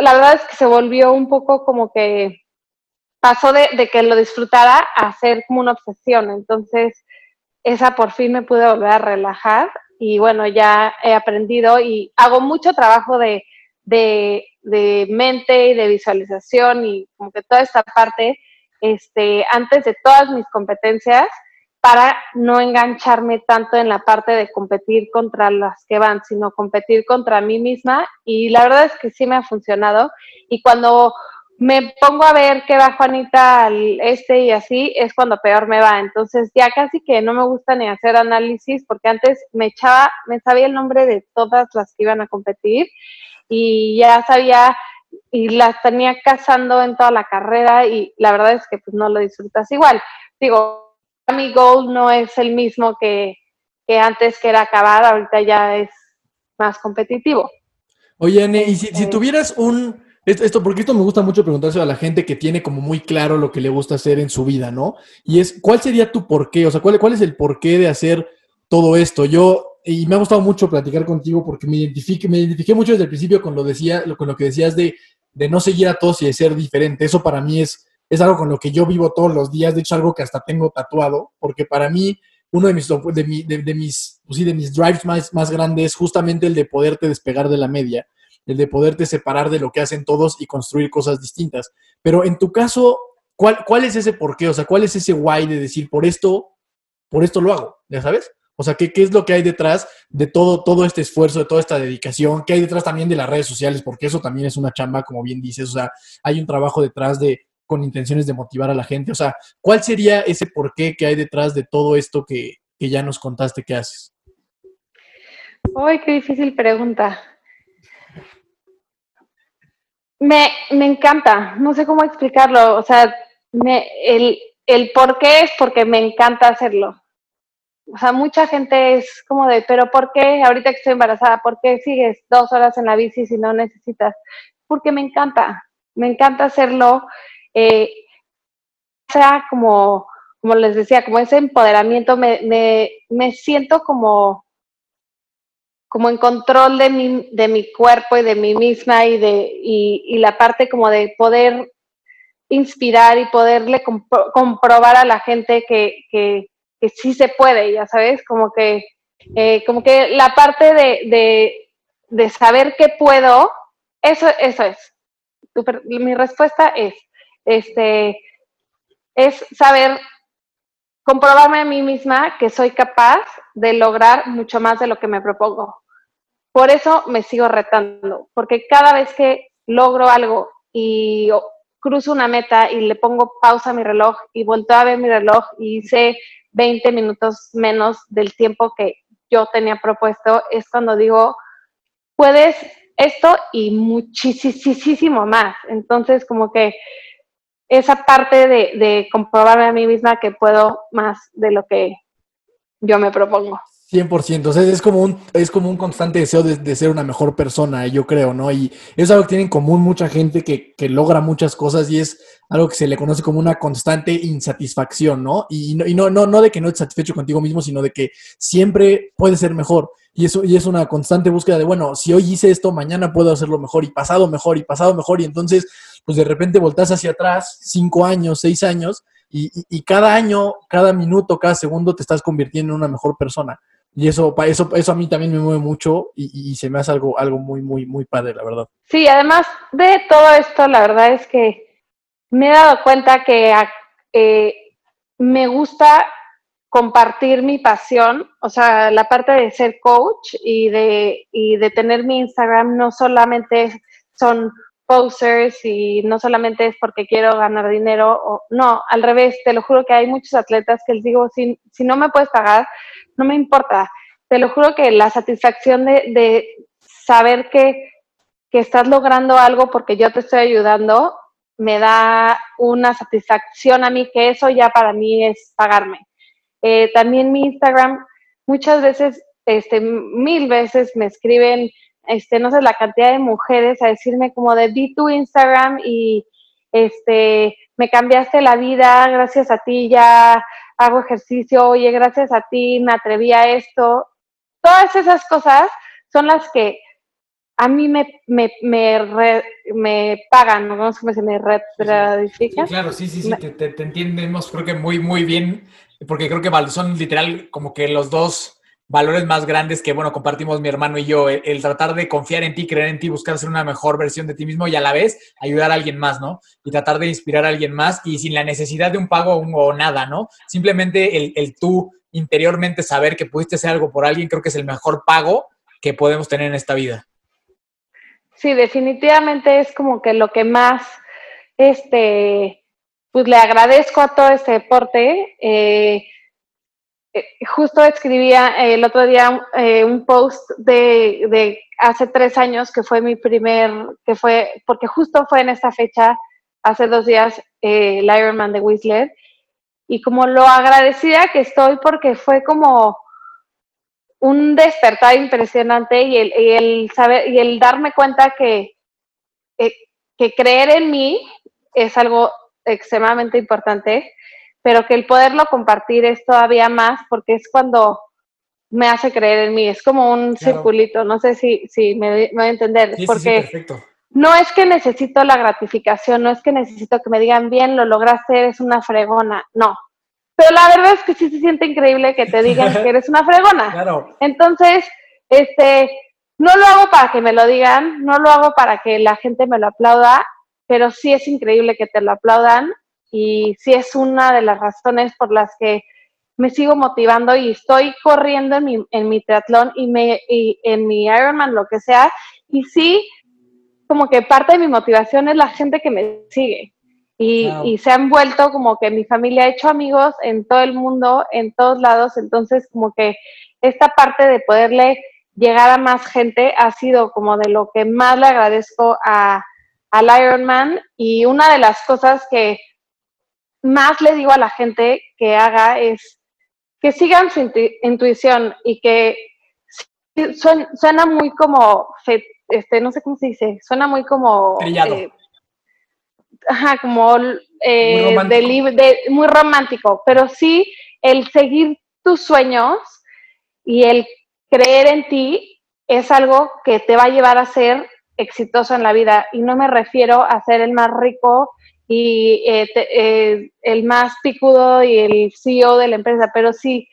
la verdad es que se volvió un poco como que pasó de, que lo disfrutara a ser como una obsesión. Entonces, esa por fin me pude volver a relajar y bueno, ya he aprendido y hago mucho trabajo de, de, de mente y de visualización y como que toda esta parte, este, antes de todas mis competencias, para no engancharme tanto en la parte de competir contra las que van, sino competir contra mí misma. Y la verdad es que sí me ha funcionado. Y cuando me pongo a ver qué va Juanita al este y así, es cuando peor me va. Entonces ya casi que no me gusta ni hacer análisis porque antes me echaba, me sabía el nombre de todas las que iban a competir y ya sabía y las tenía cazando en toda la carrera y la verdad es que pues no lo disfrutas igual. Digo, mi goal no es el mismo que, que antes que era acabar, ahorita ya es más competitivo. Oye, Anne, y si, si tuvieras un, esto, porque esto me gusta mucho preguntarse a la gente que tiene como muy claro lo que le gusta hacer en su vida, ¿no? Y es, ¿cuál sería tu porqué? O sea, ¿cuál, cuál es el porqué de hacer todo esto? Yo, y me ha gustado mucho platicar contigo porque me identifique, me identifiqué mucho desde el principio con lo, decía, con lo que decías de, de no seguir a todos y de ser diferente. Eso para mí es, es algo con lo que yo vivo todos los días. De hecho, algo que hasta tengo tatuado, porque para mí uno de mis, de, mi, de, mis, pues sí, de mis drives más, más grandes es justamente el de poderte despegar de la media el de poderte separar de lo que hacen todos y construir cosas distintas. Pero en tu caso, ¿cuál, cuál es ese porqué? O sea, ¿cuál es ese why de decir, por esto, por esto lo hago? ¿Ya sabes? O sea, ¿qué, ¿qué, es lo que hay detrás de todo, todo este esfuerzo, de toda esta dedicación? ¿Qué hay detrás también de las redes sociales? Porque eso también es una chamba, como bien dices. O sea, hay un trabajo detrás de con intenciones de motivar a la gente. O sea, ¿cuál sería ese porqué que hay detrás de todo esto que, que ya nos contaste que haces? Uy, qué difícil pregunta. Me, me encanta, no sé cómo explicarlo, o sea, el, el por qué es porque me encanta hacerlo. O sea, mucha gente es como de, pero ¿por qué ahorita que estoy embarazada, por qué sigues dos horas en la bici si no necesitas? Porque me encanta, me encanta hacerlo. Eh, sea como, como les decía, como ese empoderamiento, me, me, me siento como como en control de mi, de mi cuerpo y de mí misma y, de, y, la parte como de poder inspirar y poderle comprobar a la gente que, que, sí se puede, ya sabes, como que, eh, como que la parte de, de, saber que puedo, eso, eso es. Mi respuesta es, este, es saber comprobarme a mí misma que soy capaz de lograr mucho más de lo que me propongo. Por eso me sigo retando, porque cada vez que logro algo y cruzo una meta y le pongo pausa a mi reloj y vuelto a ver mi reloj y hice 20 minutos menos del tiempo que yo tenía propuesto, es cuando digo, puedes esto y muchísimo más. Entonces, como que esa parte de, de comprobarme a mí misma que puedo más de lo que yo me propongo. 100%, o sea, es como un, es como un constante deseo de, ser una mejor persona, yo creo, ¿no? Y es algo que tiene en común mucha gente que, que, logra muchas cosas y es algo que se le conoce como una constante insatisfacción, ¿no? Y, no, y no, no, no de que no estés satisfecho contigo mismo, sino de que siempre puede ser mejor. Y eso y es una constante búsqueda de, bueno, si hoy hice esto, mañana puedo hacerlo mejor y pasado mejor y pasado mejor. Y entonces, pues de repente voltás hacia atrás, cinco años, seis años, y, y cada año, cada minuto, cada segundo te estás convirtiendo en una mejor persona. Y eso, eso, eso a mí también me mueve mucho y, se me hace algo, algo muy, muy, muy padre, la verdad. Sí, además de todo esto, la verdad es que me he dado cuenta que eh, me gusta compartir mi pasión, o sea, la parte de ser coach y de, y de tener mi Instagram no solamente son y no solamente es porque quiero ganar dinero, o, no, al revés, te lo juro que hay muchos atletas que les digo, si, si no me puedes pagar, no me importa. Te lo juro que la satisfacción de, saber que, estás logrando algo porque yo te estoy ayudando, me da una satisfacción a mí, que eso ya para mí es pagarme. Eh, también mi Instagram, muchas veces, este, mil veces me escriben, este, no sé, la cantidad de mujeres a decirme como de vi tu Instagram y este, me cambiaste la vida, gracias a ti ya hago ejercicio, oye, gracias a ti me atreví a esto. Todas esas cosas son las que a mí me, me, me, pagan, ¿no? ¿Cómo se me retradifican? claro, sí, sí, sí, te, te, entendemos creo que muy, muy bien, porque creo que son literal como que los dos valores más grandes que, bueno, compartimos mi hermano y yo, el, tratar de confiar en ti, creer en ti, buscar ser una mejor versión de ti mismo y a la vez ayudar a alguien más, ¿no? Y tratar de inspirar a alguien más y sin la necesidad de un pago o nada, ¿no? Simplemente el, el tú interiormente saber que pudiste hacer algo por alguien, creo que es el mejor pago que podemos tener en esta vida. Sí, definitivamente es como que lo que más, este, pues le agradezco a todo este deporte. Eh, justo escribía el otro día eh, un post de, hace tres años que fue mi primer, que fue, porque justo fue en esta fecha, hace dos días, el Ironman de Whistler, y como lo agradecida que estoy porque fue como un despertar impresionante y el, el saber y el darme cuenta que, eh, que creer en mí es algo extremadamente importante pero que el poderlo compartir es todavía más porque es cuando me hace creer en mí. Es como un circulito, no sé si, si me, voy a entender. porque no es que necesito la gratificación, no es que necesito que me digan bien, lo lograste, eres una fregona. No. Pero la verdad es que sí se siente increíble que te digan que eres una fregona. Claro. Entonces, este, no lo hago para que me lo digan, no lo hago para que la gente me lo aplauda, pero sí es increíble que te lo aplaudan y sí es una de las razones por las que me sigo motivando y estoy corriendo en mi, en mi triatlón y, me, y en mi Ironman, lo que sea, y sí, como que parte de mi motivación es la gente que me sigue. Y, y, se han vuelto como que mi familia ha hecho amigos en todo el mundo, en todos lados, entonces como que esta parte de poderle llegar a más gente ha sido como de lo que más le agradezco a, al Ironman y una de las cosas que más le digo a la gente que haga es que sigan su intuición y que suena, muy como, este, no sé cómo se dice, suena muy como... Eh, ajá, como eh, muy, romántico. De, muy romántico, pero sí el seguir tus sueños y el creer en ti es algo que te va a llevar a ser exitoso en la vida. Y no me refiero a ser el más rico y eh, eh, el más picudo y el CEO de la empresa, pero sí,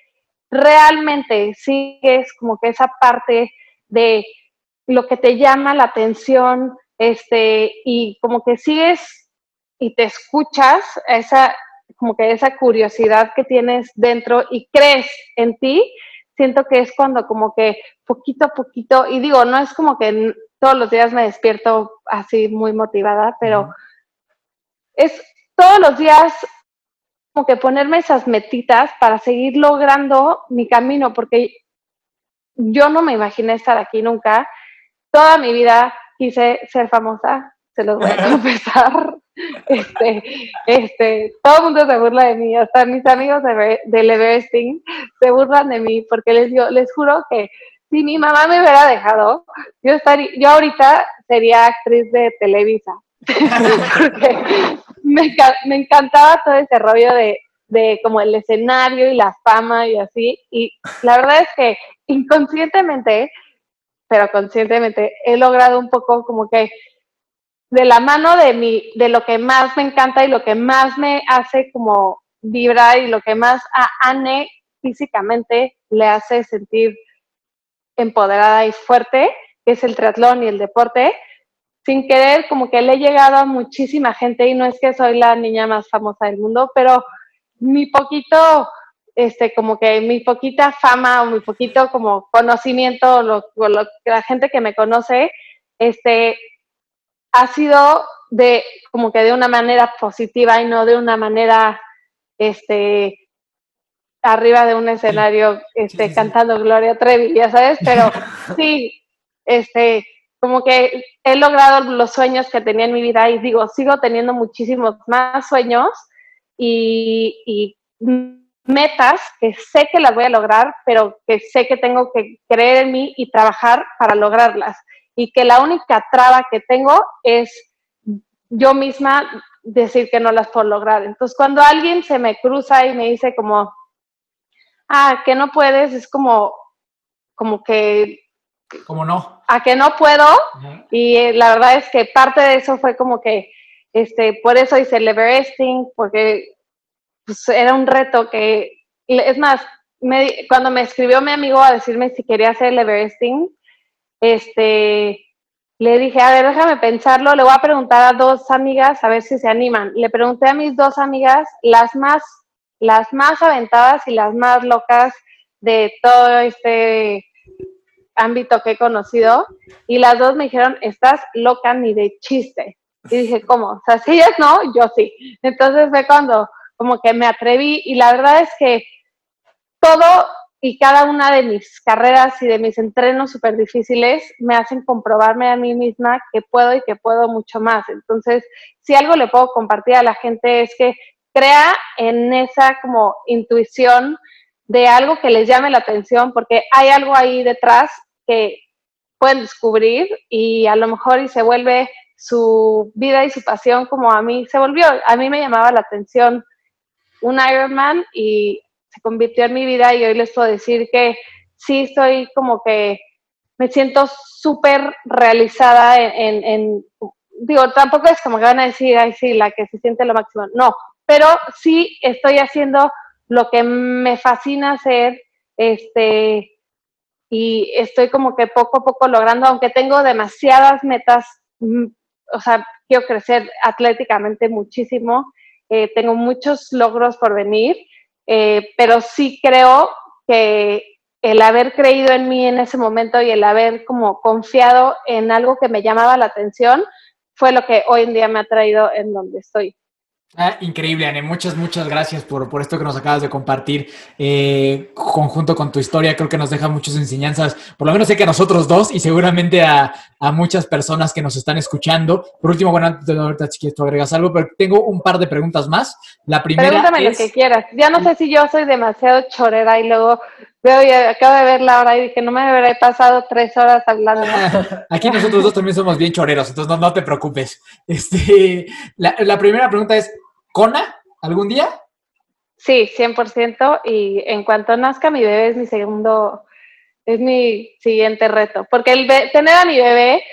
realmente sigues como que esa parte de lo que te llama la atención, este, y como que sigues y te escuchas esa, como que esa curiosidad que tienes dentro y crees en ti, siento que es cuando como que poquito a poquito, y digo, no es como que todos los días me despierto así muy motivada, pero es todos los días como que ponerme esas metitas para seguir logrando mi camino, porque yo no me imaginé estar aquí nunca. Toda mi vida quise ser famosa, se los voy a confesar. Este, este, todo el mundo se burla de mí, hasta mis amigos de, del Everesting se burlan de mí, porque les, yo, les juro que si mi mamá me hubiera dejado, yo, estaría, yo ahorita sería actriz de Televisa. me, me, encantaba todo ese rollo de, de como el escenario y la fama y así. Y la verdad es que inconscientemente, pero conscientemente, he logrado un poco como que de la mano de mi, de lo que más me encanta y lo que más me hace como vibrar y lo que más a Anne físicamente le hace sentir empoderada y fuerte, que es el triatlón y el deporte, sin querer, como que le he llegado a muchísima gente y no es que soy la niña más famosa del mundo, pero mi poquito, este, como que mi poquita fama o mi poquito como conocimiento, lo, lo, la gente que me conoce, este, ha sido de, como que de una manera positiva y no de una manera, este, arriba de un escenario, este, cantando Gloria Trevi, ya sabes, pero sí, este, como que he logrado los sueños que tenía en mi vida y digo, sigo teniendo muchísimos más sueños y, metas que sé que las voy a lograr, pero que sé que tengo que creer en mí y trabajar para lograrlas. Y que la única traba que tengo es yo misma decir que no las puedo lograr. Entonces, cuando alguien se me cruza y me dice como, ah, que no puedes, es como, como que ¿Cómo no? A que no puedo. Y eh, la verdad es que parte de eso fue como que, este, por eso hice el Everesting, porque pues, era un reto que, es más, me, cuando me escribió mi amigo a decirme si quería hacer el Everesting, este, le dije, a ver, déjame pensarlo, le voy a preguntar a dos amigas a ver si se animan. Le pregunté a mis dos amigas, las más, las más aventadas y las más locas de todo este ámbito que he conocido, y las dos me dijeron, estás loca ni de chiste. Y dije, ¿cómo? O sea, si ellas no, yo sí. Entonces fue cuando como que me atreví y la verdad es que todo y cada una de mis carreras y de mis entrenos súper difíciles me hacen comprobarme a mí misma que puedo y que puedo mucho más. Entonces, si algo le puedo compartir a la gente es que crea en esa como intuición de algo que les llame la atención, porque hay algo ahí detrás que pueden descubrir y a lo mejor y se vuelve su vida y su pasión como a mí se volvió. A mí me llamaba la atención un Ironman y se convirtió en mi vida y hoy les puedo decir que sí estoy como que me siento súper realizada en, digo, tampoco es como que van a decir, ay, sí, la que se siente lo máximo, no, pero sí estoy haciendo lo que me fascina hacer, este, y estoy como que poco a poco logrando, aunque tengo demasiadas metas, mm, o sea, quiero crecer atléticamente muchísimo, eh, tengo muchos logros por venir, eh, pero sí creo que el haber creído en mí en ese momento y el haber como confiado en algo que me llamaba la atención fue lo que hoy en día me ha traído en donde estoy. Ah, increíble, Anne. Muchas, muchas gracias por, por, esto que nos acabas de compartir eh, conjunto con tu historia. Creo que nos deja muchas enseñanzas, por lo menos sé que a nosotros dos y seguramente a, a muchas personas que nos están escuchando. Por último, bueno, antes de ahorita si quieres tú agregas algo, pero tengo un par de preguntas más. La primera Pregúntame lo que quieras. Ya no sé si yo soy demasiado chorera y luego veo y acabo de ver la hora y dije, no me habré pasado tres horas hablando. Aquí nosotros dos también somos bien choreros, entonces no, no te preocupes. Este, la, la primera pregunta es, ¿Cona algún día? Sí, 100%. Y en cuanto nazca mi bebé es mi segundo, es mi siguiente reto. Porque el tener a mi bebé,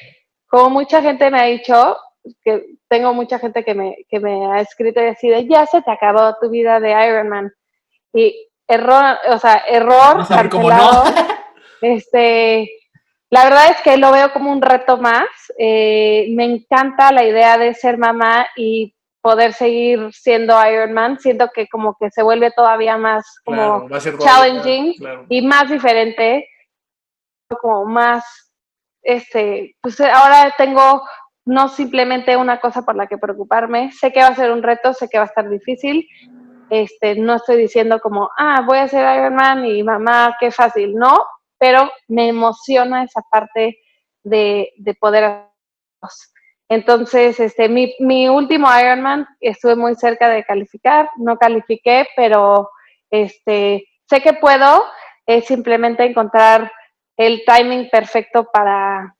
como mucha gente me ha dicho, que tengo mucha gente que me, que me ha escrito y decide, ya se te acabó tu vida de Ironman. Y error, o sea, error, cancelado. este, la verdad es que lo veo como un reto más. Eh, me encanta la idea de ser mamá y poder seguir siendo Ironman, siento que como que se vuelve todavía más como challenging y más diferente, como más, este, pues ahora tengo no simplemente una cosa por la que preocuparme, sé que va a ser un reto, sé que va a estar difícil, este, no estoy diciendo como, ah, voy a ser Ironman y mamá, qué fácil, no, pero me emociona esa parte de, de poder hacerlo. Entonces, este, mi, mi último Ironman estuve muy cerca de calificar, no califiqué, pero este, sé que puedo, es simplemente encontrar el timing perfecto para,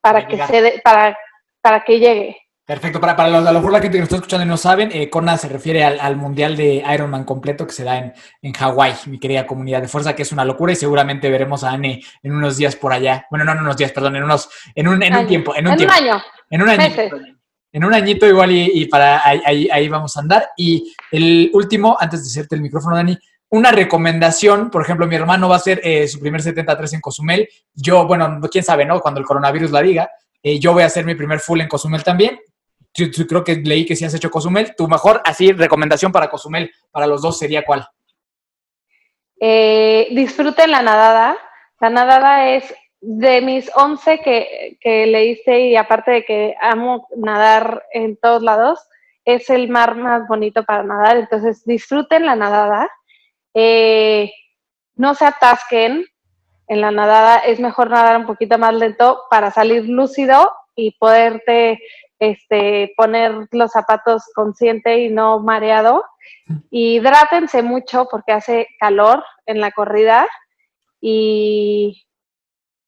para, que, se para, para que llegue. Perfecto, para, para los, a lo mejor la gente que nos está escuchando y no saben, eh, Kona se refiere al, Mundial de Ironman completo que se da en, en Hawái, mi querida comunidad de fuerza, que es una locura y seguramente veremos a Anne en unos días por allá. Bueno, no en unos días, perdón, en unos, en un, en un tiempo, en un, en un año. En un añito. En un añito igual y, para ahí, ahí, vamos a andar. Y el último, antes de hacerte el micrófono, Dani, una recomendación, por ejemplo, mi hermano va a hacer eh, su primer 73 en Cozumel. Yo, bueno, quién sabe, ¿no? Cuando el coronavirus la diga. Eh, yo voy a hacer mi primer full en Cozumel también yo, creo que leí que si has hecho Cozumel. Tu mejor, así, recomendación para Cozumel, para los dos, sería cuál? Eh, disfruten la nadada. La nadada es de mis 11 que, que leíste y aparte de que amo nadar en todos lados, es el mar más bonito para nadar. Entonces, disfruten la nadada. Eh, no se atasquen en la nadada. Es mejor nadar un poquito más lento para salir lúcido y poderte este, poner los zapatos consciente y no mareado. Hidrátense mucho porque hace calor en la corrida y,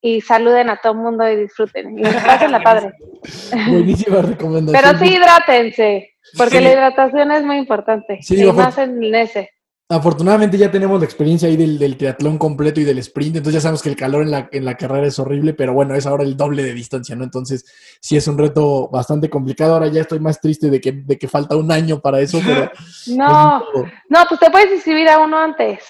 y saluden a todo el mundo y disfruten. Y pasen la padre. Buenísima recomendación. Pero sí hidrátense, porque la hidratación es muy importante. y más en ese. Afortunadamente ya tenemos la experiencia ahí del, del, triatlón completo y del sprint, entonces ya sabemos que el calor en la, en la carrera es horrible, pero bueno, es ahora el doble de distancia, ¿no? Entonces sí es un reto bastante complicado. Ahora ya estoy más triste de que, de que falta un año para eso, pero... no, no, pues te puedes inscribir a uno antes.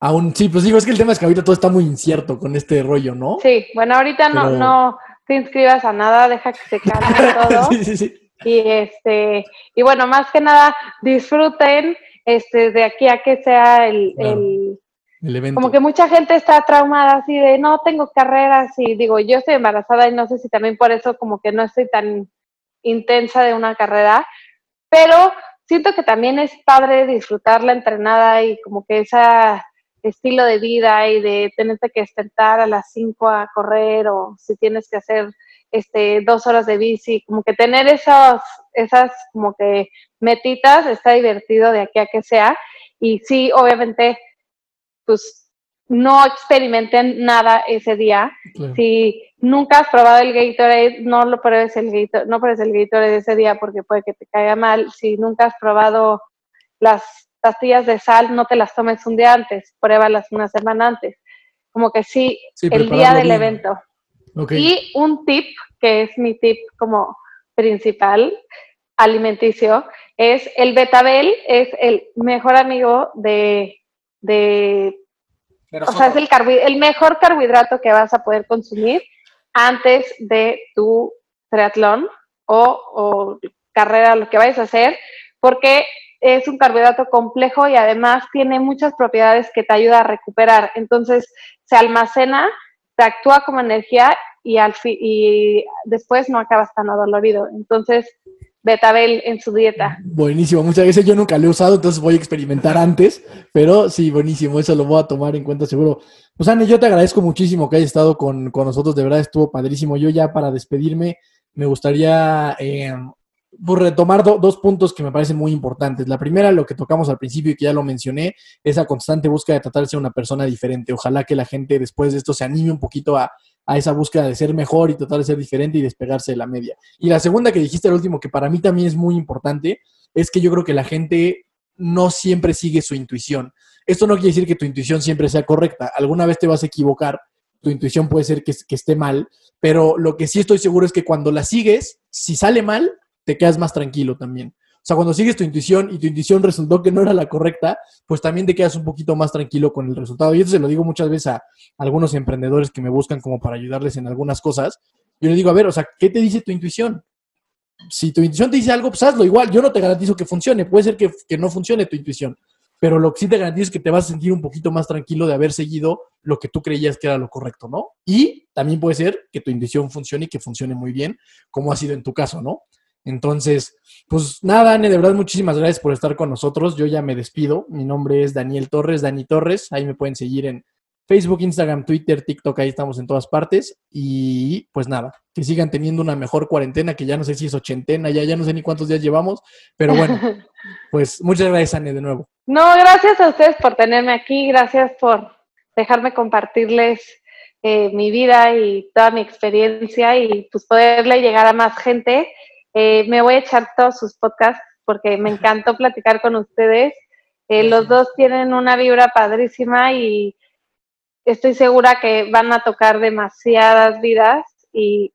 Aún, sí, pues digo, es que el tema es que ahorita todo está muy incierto con este rollo, ¿no? Sí, bueno, ahorita no, no te inscribas a nada, deja que se calme todo. sí, sí, sí. Y este, y bueno, más que nada, disfruten este de aquí a que sea el, el, el evento. Como que mucha gente está traumada así de no tengo carreras y digo, yo estoy embarazada y no sé si también por eso como que no estoy tan intensa de una carrera, pero siento que también es padre disfrutar la entrenada y como que ese estilo de vida y de tenerte que despertar a las 5 a correr o si tienes que hacer este dos horas de bici, como que tener esos, esas como que metitas está divertido de aquí a que sea y sí, obviamente, pues no experimenten nada ese día. Si nunca has probado el Gatorade, no lo pruebes el Gatorade, no pruebes el Gatorade ese día porque puede que te caiga mal. Si nunca has probado las pastillas de sal, no te las tomes un día antes, pruébalas una semana antes. Como que sí, el día del evento. Y un tip, que es mi tip como principal alimenticio, es el betabel, es el mejor amigo de, de o sea, es el, el mejor carbohidrato que vas a poder consumir antes de tu triatlón o, o carrera, lo que vayas a hacer, porque es un carbohidrato complejo y además tiene muchas propiedades que te ayuda a recuperar. Entonces, se almacena, te actúa como energía y, al y después no acabas tan adolorido. Entonces, betabel en su dieta. Buenísimo, muchas gracias. Yo nunca lo he usado, entonces voy a experimentar antes, pero sí, buenísimo, eso lo voy a tomar en cuenta seguro. Pues Anne, yo te agradezco muchísimo que hayas estado con, nosotros, de verdad estuvo padrísimo. Yo ya para despedirme me gustaría eh, pues, retomar dos puntos que me parecen muy importantes. La primera, lo que tocamos al principio y que ya lo mencioné, esa constante búsqueda de tratarse de una persona diferente. Ojalá que la gente después de esto se anime un poquito a, a esa búsqueda de ser mejor y tratar de ser diferente y despegarse de la media. Y la segunda que dijiste, el último, que para mí también es muy importante, es que yo creo que la gente no siempre sigue su intuición. Esto no quiere decir que tu intuición siempre sea correcta. Alguna vez te vas a equivocar, tu intuición puede ser que, que esté mal, pero lo que sí estoy seguro es que cuando la sigues, si sale mal, te quedas más tranquilo también. Sea, cuando sigues tu intuición y tu intuición resultó que no era la correcta, pues también te quedas un poquito más tranquilo con el resultado. Y eso se lo digo muchas veces a algunos emprendedores que me buscan como para ayudarles en algunas cosas. Yo les digo, a ver, o sea, ¿qué te dice tu intuición? Si tu intuición te dice algo, pues hazlo igual. Yo no te garantizo que funcione. Puede ser que, que no funcione tu intuición. Pero lo que sí te garantizo es que te vas a sentir un poquito más tranquilo de haber seguido lo que tú creías que era lo correcto, ¿no? Y también puede ser que tu intuición funcione y que funcione muy bien, como ha sido en tu caso, ¿no? Entonces, pues nada, Dani, de verdad muchísimas gracias por estar con nosotros. Yo ya me despido. Mi nombre es Daniel Torres, Dani Torres. Ahí me pueden seguir en Facebook, Instagram, Twitter, TikTok, ahí estamos en todas partes. Y pues nada, que sigan teniendo una mejor cuarentena, que ya no sé si es ochentena, ya, ya no sé ni cuántos días llevamos, pero bueno, pues muchas gracias, Anne, de nuevo. No, gracias a ustedes por tenerme aquí, gracias por dejarme compartirles eh, mi vida y toda mi experiencia y pues poderle llegar a más gente. Eh, me voy a echar todos sus podcasts porque me encantó platicar con ustedes. Eh, los dos tienen una vibra padrísima y estoy segura que van a tocar demasiadas vidas y,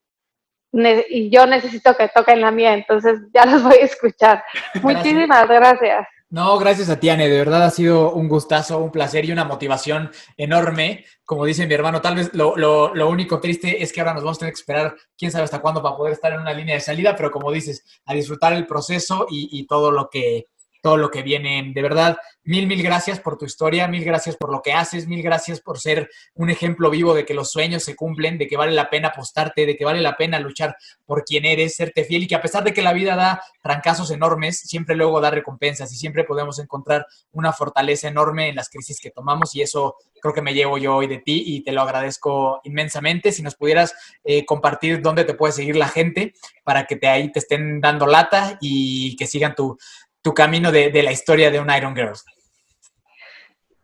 y yo necesito que toquen la mía, entonces ya los voy a escuchar. Muchísimas gracias. No, gracias a ti, Anne. De verdad ha sido un gustazo, un placer y una motivación enorme. Como dice mi hermano, tal vez lo, lo, único triste es que ahora nos vamos a tener que esperar quién sabe hasta cuándo para poder estar en una línea de salida, pero como dices, a disfrutar el proceso y todo lo que todo lo que viene. De verdad, Mil, mil gracias por tu historia, mil gracias por lo que haces, mil gracias por ser un ejemplo vivo de que los sueños se cumplen, de que vale la pena apostarte, de que vale la pena luchar por quien eres, serte fiel y que a pesar de que la vida da trancazos enormes, siempre luego da recompensas y siempre podemos encontrar una fortaleza enorme en las crisis que tomamos y eso creo que me llevo yo hoy de ti y te lo agradezco inmensamente. Si nos pudieras eh, compartir dónde te puede seguir la gente para que te ahí te estén dando lata y que sigan tu, tu camino de, de la historia de un Iron Girls.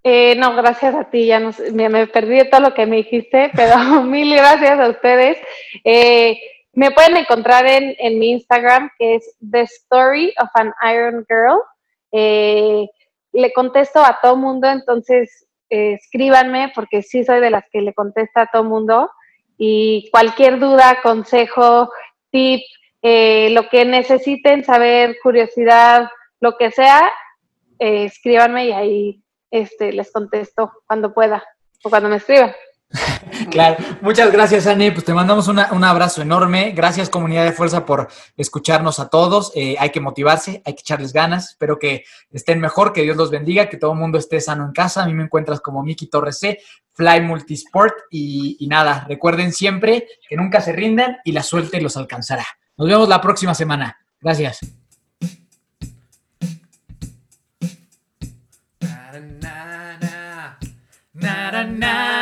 Eh, no, gracias a ti, ya no, me, me, perdí todo lo que me dijiste, pero mil gracias a ustedes. Eh, me pueden encontrar en, en, mi Instagram, que es The Story of an Iron Girl. Eh, le contesto a todo mundo, entonces eh, escríbanme, porque sí soy de las que le contesta a todo mundo. Y cualquier duda, consejo, tip, lo que necesiten saber, curiosidad, lo que sea, escríbanme y ahí este, les contesto cuando pueda o cuando me escriban. Claro, muchas gracias, Anne. Pues te mandamos un abrazo enorme. Gracias, comunidad de fuerza, por escucharnos a todos. Eh, hay que motivarse, hay que echarles ganas. Espero que estén mejor, que Dios los bendiga, que todo el mundo esté sano en casa. A mí me encuentras como Miki Torres C, Fly Multisport. Y, y nada, recuerden siempre que nunca se rindan y la suerte los alcanzará. Nos vemos la próxima semana. Gracias. night.